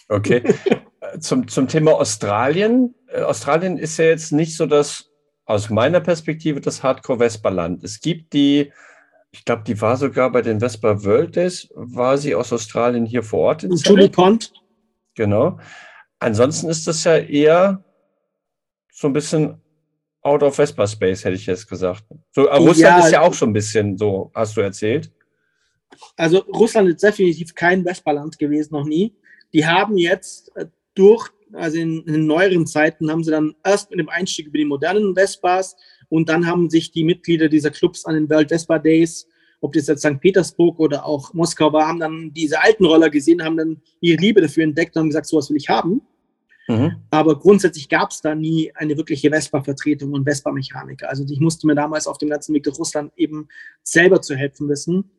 Speaker 2: Okay. *laughs* zum, zum Thema Australien. Äh, Australien ist ja jetzt nicht so das aus meiner Perspektive das Hardcore-Vespa-Land. Es gibt die, ich glaube, die war sogar bei den Vespa World Days, war sie aus Australien hier vor Ort.
Speaker 1: In Julie Pond.
Speaker 2: Genau. Ansonsten ist das ja eher so ein bisschen out of Vespa Space, hätte ich jetzt gesagt. So, Russland ja, ist ja auch schon ein bisschen so, hast du erzählt.
Speaker 1: Also Russland ist definitiv kein Vespa-Land gewesen, noch nie. Die haben jetzt äh, durch also in, in neueren Zeiten haben sie dann erst mit dem Einstieg über die modernen Vespas und dann haben sich die Mitglieder dieser Clubs an den World Vespa Days, ob das jetzt St. Petersburg oder auch Moskau war, haben dann diese alten Roller gesehen, haben dann ihre Liebe dafür entdeckt und haben gesagt, sowas will ich haben. Mhm. Aber grundsätzlich gab es da nie eine wirkliche Vespa-Vertretung und Vespa-Mechaniker. Also ich musste mir damals auf dem ganzen Weg durch Russland eben selber zu helfen wissen.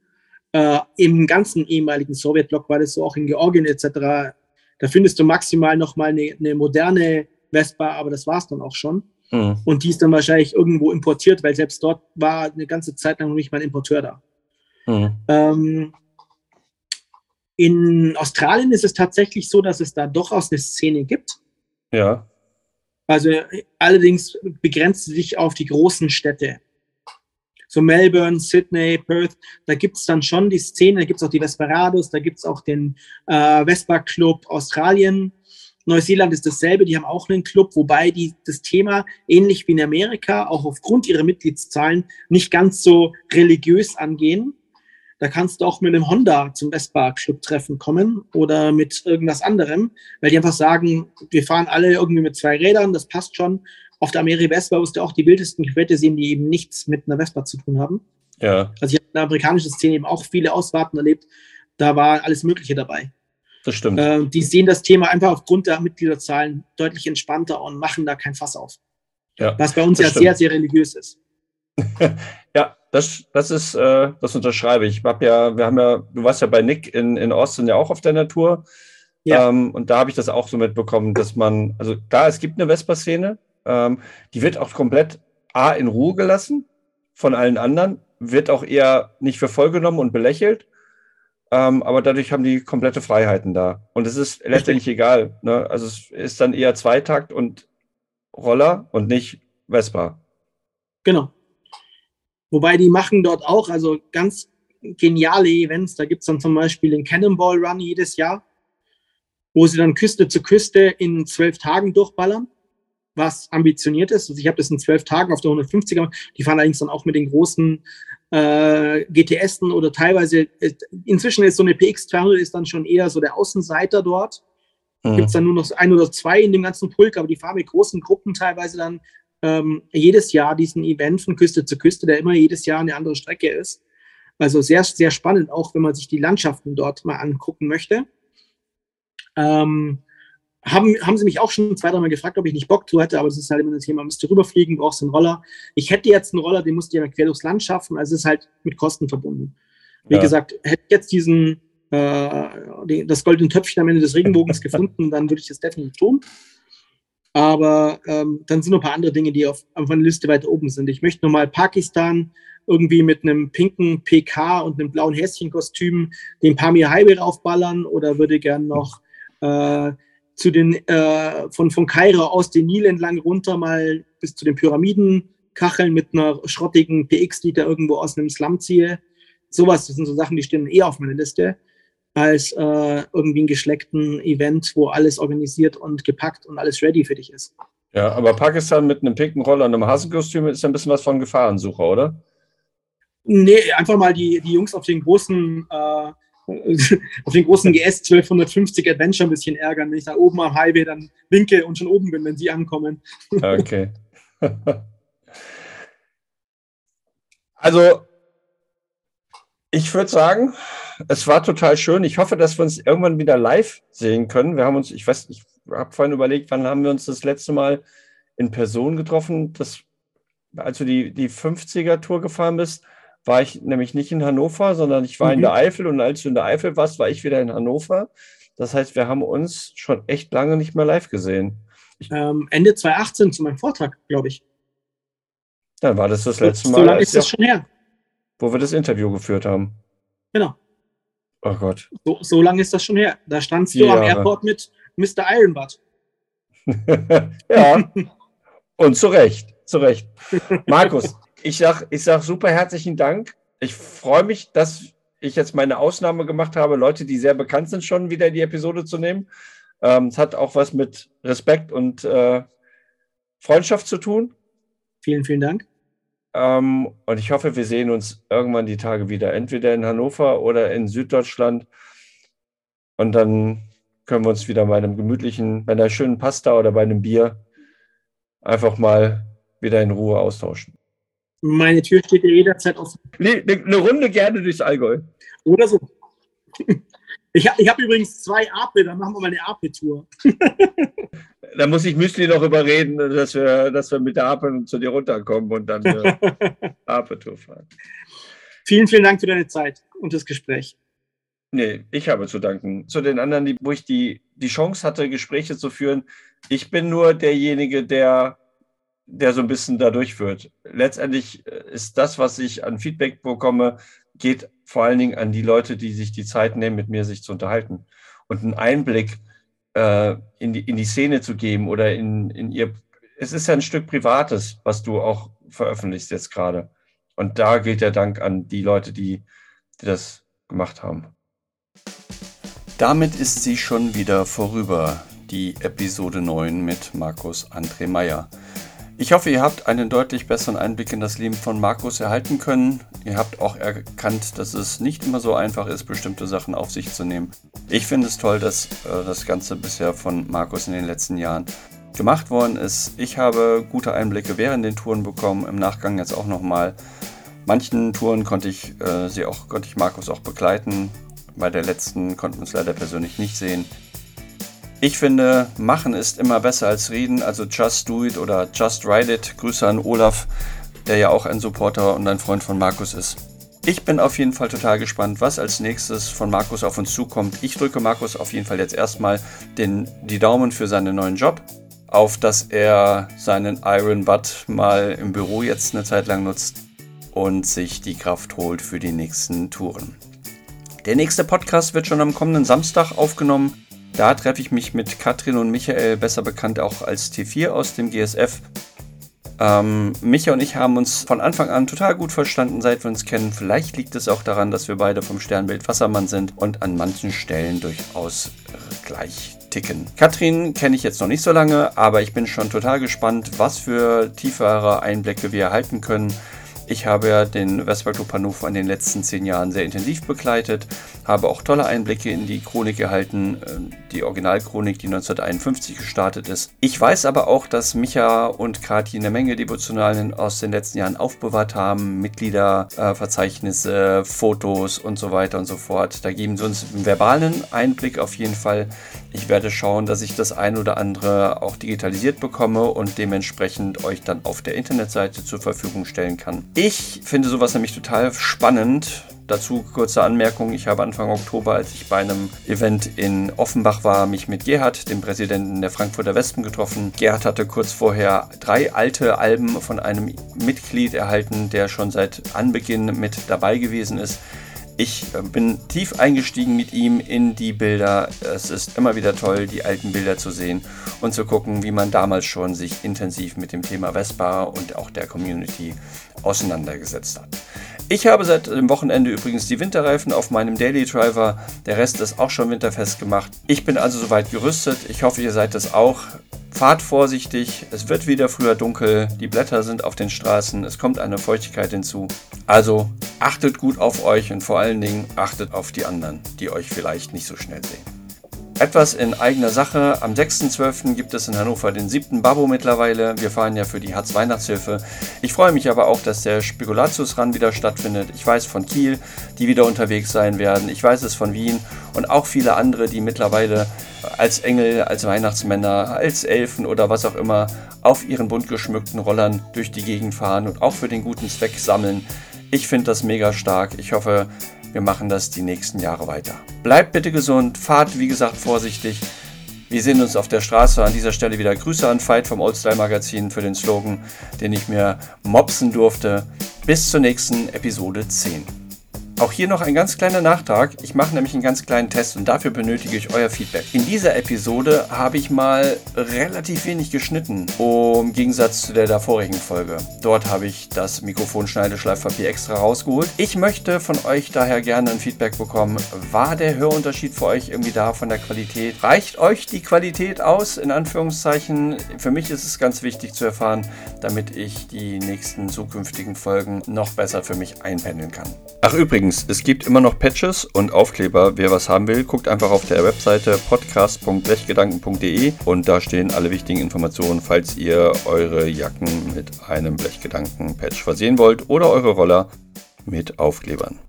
Speaker 1: Äh, Im ganzen ehemaligen Sowjetblock war das so, auch in Georgien etc. Da findest du maximal noch mal eine, eine moderne Vespa, aber das war es dann auch schon. Mhm. Und die ist dann wahrscheinlich irgendwo importiert, weil selbst dort war eine ganze Zeit lang noch nicht mal ein Importeur da. Mhm. Ähm, in Australien ist es tatsächlich so, dass es da durchaus eine Szene gibt.
Speaker 2: Ja.
Speaker 1: Also allerdings begrenzt sie sich auf die großen Städte so Melbourne, Sydney, Perth, da gibt es dann schon die Szene, da gibt es auch die Vesperados, da gibt es auch den äh, Vespa Club Australien. Neuseeland ist dasselbe, die haben auch einen Club, wobei die das Thema ähnlich wie in Amerika auch aufgrund ihrer Mitgliedszahlen nicht ganz so religiös angehen. Da kannst du auch mit einem Honda zum Vespa-Club-Treffen kommen oder mit irgendwas anderem, weil die einfach sagen, wir fahren alle irgendwie mit zwei Rädern, das passt schon auf der Ameri Vespa wirst du auch die wildesten Quette sehen, die eben nichts mit einer Vespa zu tun haben.
Speaker 2: Ja.
Speaker 1: Also ich habe in der amerikanischen Szene eben auch viele Ausfahrten erlebt. Da war alles Mögliche dabei.
Speaker 2: Das stimmt.
Speaker 1: Äh, die sehen das Thema einfach aufgrund der Mitgliederzahlen deutlich entspannter und machen da kein Fass auf. Ja, Was bei uns ja stimmt. sehr, sehr religiös ist. *laughs*
Speaker 2: ja, das, das ist, äh, das unterschreibe ich. ich hab ja, wir haben ja, du warst ja bei Nick in, in Austin ja auch auf der Natur. Ja. Ähm, und da habe ich das auch so mitbekommen, dass man, also da, es gibt eine Vespa-Szene, ähm, die wird auch komplett A in Ruhe gelassen von allen anderen, wird auch eher nicht für voll genommen und belächelt. Ähm, aber dadurch haben die komplette Freiheiten da. Und es ist letztendlich egal. Ne? Also es ist dann eher Zweitakt und Roller und nicht Vespa.
Speaker 1: Genau. Wobei die machen dort auch, also ganz geniale Events. Da gibt es dann zum Beispiel den Cannonball Run jedes Jahr, wo sie dann Küste zu Küste in zwölf Tagen durchballern was ambitioniert ist. Also ich habe das in zwölf Tagen auf der 150er. Die fahren allerdings dann auch mit den großen äh, GTS oder teilweise, äh, inzwischen ist so eine PX 200 ist dann schon eher so der Außenseiter dort. Mhm. Gibt es dann nur noch ein oder zwei in dem ganzen Pulk, aber die fahren mit großen Gruppen teilweise dann ähm, jedes Jahr diesen Event von Küste zu Küste, der immer jedes Jahr eine andere Strecke ist. Also sehr, sehr spannend, auch wenn man sich die Landschaften dort mal angucken möchte. Ähm, haben, haben sie mich auch schon zwei, dreimal gefragt, ob ich nicht Bock zu hätte, aber es ist halt immer das Thema, müsst du rüberfliegen, brauchst du einen Roller. Ich hätte jetzt einen Roller, den musst du ja quer durchs Land schaffen, also es ist halt mit Kosten verbunden. Wie ja. gesagt, hätte ich jetzt diesen, äh, das goldene Töpfchen am Ende des Regenbogens *laughs* gefunden, dann würde ich das definitiv tun. Aber ähm, dann sind noch ein paar andere Dinge, die auf, auf meiner Liste weiter oben sind. Ich möchte nochmal Pakistan irgendwie mit einem pinken PK und einem blauen Häschenkostüm den Pamir Highway raufballern oder würde gern noch äh, zu den, äh, von, von Kairo aus den Nil entlang runter mal bis zu den Pyramiden kacheln mit einer schrottigen PX, die da irgendwo aus einem Slum ziehe. Sowas, das sind so Sachen, die stehen eher auf meiner Liste als äh, irgendwie ein geschleckten Event, wo alles organisiert und gepackt und alles ready für dich ist.
Speaker 2: Ja, aber Pakistan mit einem pinken Roller und einem Hasenkostüm ist ja ein bisschen was von Gefahrensucher, oder?
Speaker 1: Nee, einfach mal die, die Jungs auf den großen, äh, auf den großen GS 1250 Adventure ein bisschen ärgern, wenn ich da oben am Highway dann winke und schon oben bin, wenn sie ankommen.
Speaker 2: Okay. *laughs* also, ich würde sagen, es war total schön. Ich hoffe, dass wir uns irgendwann wieder live sehen können. Wir haben uns, ich weiß, ich habe vorhin überlegt, wann haben wir uns das letzte Mal in Person getroffen? Das, als du die, die 50er-Tour gefahren bist, war ich nämlich nicht in Hannover, sondern ich war mhm. in der Eifel und als du in der Eifel warst, war ich wieder in Hannover. Das heißt, wir haben uns schon echt lange nicht mehr live gesehen.
Speaker 1: Ähm, Ende 2018 zu meinem Vortrag, glaube ich.
Speaker 2: Dann war das das letzte Mal.
Speaker 1: So lange ist das schon her.
Speaker 2: Wo wir das Interview geführt haben.
Speaker 1: Genau.
Speaker 2: Oh Gott.
Speaker 1: So, so lange ist das schon her. Da standst du am Airport mit Mr. Ironbutt. *laughs*
Speaker 2: ja. *laughs* Und zu Recht. Zu Recht. Markus, *laughs* ich sag, ich sag super herzlichen Dank. Ich freue mich, dass ich jetzt meine Ausnahme gemacht habe, Leute, die sehr bekannt sind, schon wieder in die Episode zu nehmen. Ähm, es hat auch was mit Respekt und äh, Freundschaft zu tun.
Speaker 1: Vielen, vielen Dank.
Speaker 2: Ähm, und ich hoffe, wir sehen uns irgendwann die Tage wieder, entweder in Hannover oder in Süddeutschland. Und dann können wir uns wieder bei einem gemütlichen, bei einer schönen Pasta oder bei einem Bier einfach mal wieder in Ruhe austauschen.
Speaker 1: Meine Tür steht dir jederzeit offen.
Speaker 2: Nee, ne, eine Runde gerne durchs Allgäu.
Speaker 1: Oder so. *laughs* Ich, ich habe übrigens zwei Ape, dann machen wir mal eine Ape-Tour. *laughs*
Speaker 2: da muss ich Müsli noch überreden, dass wir, dass wir mit der Ape zu dir runterkommen und dann *laughs* eine Ape-Tour fahren.
Speaker 1: Vielen, vielen Dank für deine Zeit und das Gespräch.
Speaker 2: Nee, ich habe zu danken. Zu den anderen, die, wo ich die, die Chance hatte, Gespräche zu führen. Ich bin nur derjenige, der der so ein bisschen da durchführt. Letztendlich äh, ist das, was ich an Feedback bekomme, geht vor allen Dingen an die Leute, die sich die Zeit nehmen, mit mir sich zu unterhalten und einen Einblick äh, in, die, in die Szene zu geben oder in, in ihr. Es ist ja ein Stück Privates, was du auch veröffentlichst jetzt gerade. Und da gilt der Dank an die Leute, die, die das gemacht haben. Damit ist sie schon wieder vorüber, die Episode 9 mit Markus André Meyer. Ich hoffe, ihr habt einen deutlich besseren Einblick in das Leben von Markus erhalten können. Ihr habt auch erkannt, dass es nicht immer so einfach ist, bestimmte Sachen auf sich zu nehmen. Ich finde es toll, dass äh, das Ganze bisher von Markus in den letzten Jahren gemacht worden ist. Ich habe gute Einblicke während den Touren bekommen, im Nachgang jetzt auch nochmal. Manchen Touren konnte ich äh, sie auch, konnte ich Markus auch begleiten. Bei der letzten konnten wir uns leider persönlich nicht sehen. Ich finde, machen ist immer besser als reden, also just do it oder just write it. Grüße an Olaf, der ja auch ein Supporter und ein Freund von Markus ist. Ich bin auf jeden Fall total gespannt, was als nächstes von Markus auf uns zukommt. Ich drücke Markus auf jeden Fall jetzt erstmal den, die Daumen für seinen neuen Job, auf dass er seinen Iron Butt mal im Büro jetzt eine Zeit lang nutzt und sich die Kraft holt für die nächsten Touren. Der nächste Podcast wird schon am kommenden Samstag aufgenommen. Da treffe ich mich mit Katrin und Michael, besser bekannt auch als T4 aus dem GSF. Ähm, Micha und ich haben uns von Anfang an total gut verstanden, seit wir uns kennen. Vielleicht liegt es auch daran, dass wir beide vom Sternbild Wassermann sind und an manchen Stellen durchaus gleich ticken. Katrin kenne ich jetzt noch nicht so lange, aber ich bin schon total gespannt, was für tiefere Einblicke wir erhalten können ich habe ja den Vespa Club Hannover in den letzten zehn Jahren sehr intensiv begleitet, habe auch tolle Einblicke in die Chronik erhalten, ähm, die Originalchronik, die 1951 gestartet ist. Ich weiß aber auch, dass Micha und Kati eine Menge Devotionalien aus den letzten Jahren aufbewahrt haben, Mitgliederverzeichnisse, äh, Fotos und so weiter und so fort. Da geben sie uns einen verbalen Einblick auf jeden Fall. Ich werde schauen, dass ich das ein oder andere auch digitalisiert bekomme und dementsprechend euch dann auf der Internetseite zur Verfügung stellen kann. Ich finde sowas nämlich total spannend, dazu kurze Anmerkung. Ich habe Anfang Oktober, als ich bei einem Event in Offenbach war, mich mit Gerhard, dem Präsidenten der Frankfurter Wespen, getroffen. Gerhard hatte kurz vorher drei alte Alben von einem Mitglied erhalten, der schon seit Anbeginn mit dabei gewesen ist. Ich äh, bin tief eingestiegen mit ihm in die Bilder. Es ist immer wieder toll, die alten Bilder zu sehen und zu gucken, wie man damals schon sich intensiv mit dem Thema Vespa und auch der Community auseinandergesetzt hat. Ich habe seit dem Wochenende übrigens die Winterreifen auf meinem Daily Driver. Der Rest ist auch schon winterfest gemacht. Ich bin also soweit gerüstet. Ich hoffe, ihr seid es auch. Fahrt vorsichtig, es wird wieder früher dunkel, die Blätter sind auf den Straßen, es kommt eine Feuchtigkeit hinzu. Also achtet gut auf euch und vor allen Dingen achtet auf die anderen, die euch vielleicht nicht so schnell sehen. Etwas in eigener Sache. Am 6.12. gibt es in Hannover den siebten Babo mittlerweile. Wir fahren ja für die Hartz-Weihnachtshilfe. Ich freue mich aber auch, dass der Spekulatius-Run wieder stattfindet. Ich weiß von Kiel, die wieder unterwegs sein werden. Ich weiß es von Wien und auch viele andere, die mittlerweile als Engel, als Weihnachtsmänner, als Elfen oder was auch immer auf ihren bunt geschmückten Rollern durch die Gegend fahren und auch für den guten Zweck sammeln. Ich finde das mega stark. Ich hoffe, wir machen das die nächsten Jahre weiter. Bleibt bitte gesund, fahrt wie gesagt vorsichtig. Wir sehen uns auf der Straße. An dieser Stelle wieder Grüße an Veit vom Oldstyle Magazin für den Slogan, den ich mir mopsen durfte. Bis zur nächsten Episode 10. Auch hier noch ein ganz kleiner Nachtrag. Ich mache nämlich einen ganz kleinen Test und dafür benötige ich euer Feedback. In dieser Episode habe ich mal relativ wenig geschnitten, im Gegensatz zu der davorigen Folge. Dort habe ich das Mikrofon-Schneideschleifpapier extra rausgeholt. Ich möchte von euch daher gerne ein Feedback bekommen. War der Hörunterschied für euch irgendwie da von der Qualität? Reicht euch die Qualität aus? In Anführungszeichen. Für mich ist es ganz wichtig zu erfahren, damit ich die nächsten zukünftigen Folgen noch besser für mich einpendeln kann. Ach übrigens, Übrigens, es gibt immer noch Patches und Aufkleber. Wer was haben will, guckt einfach auf der Webseite podcast.blechgedanken.de und da stehen alle wichtigen Informationen, falls ihr eure Jacken mit einem Blechgedanken-Patch versehen wollt oder eure Roller mit Aufklebern.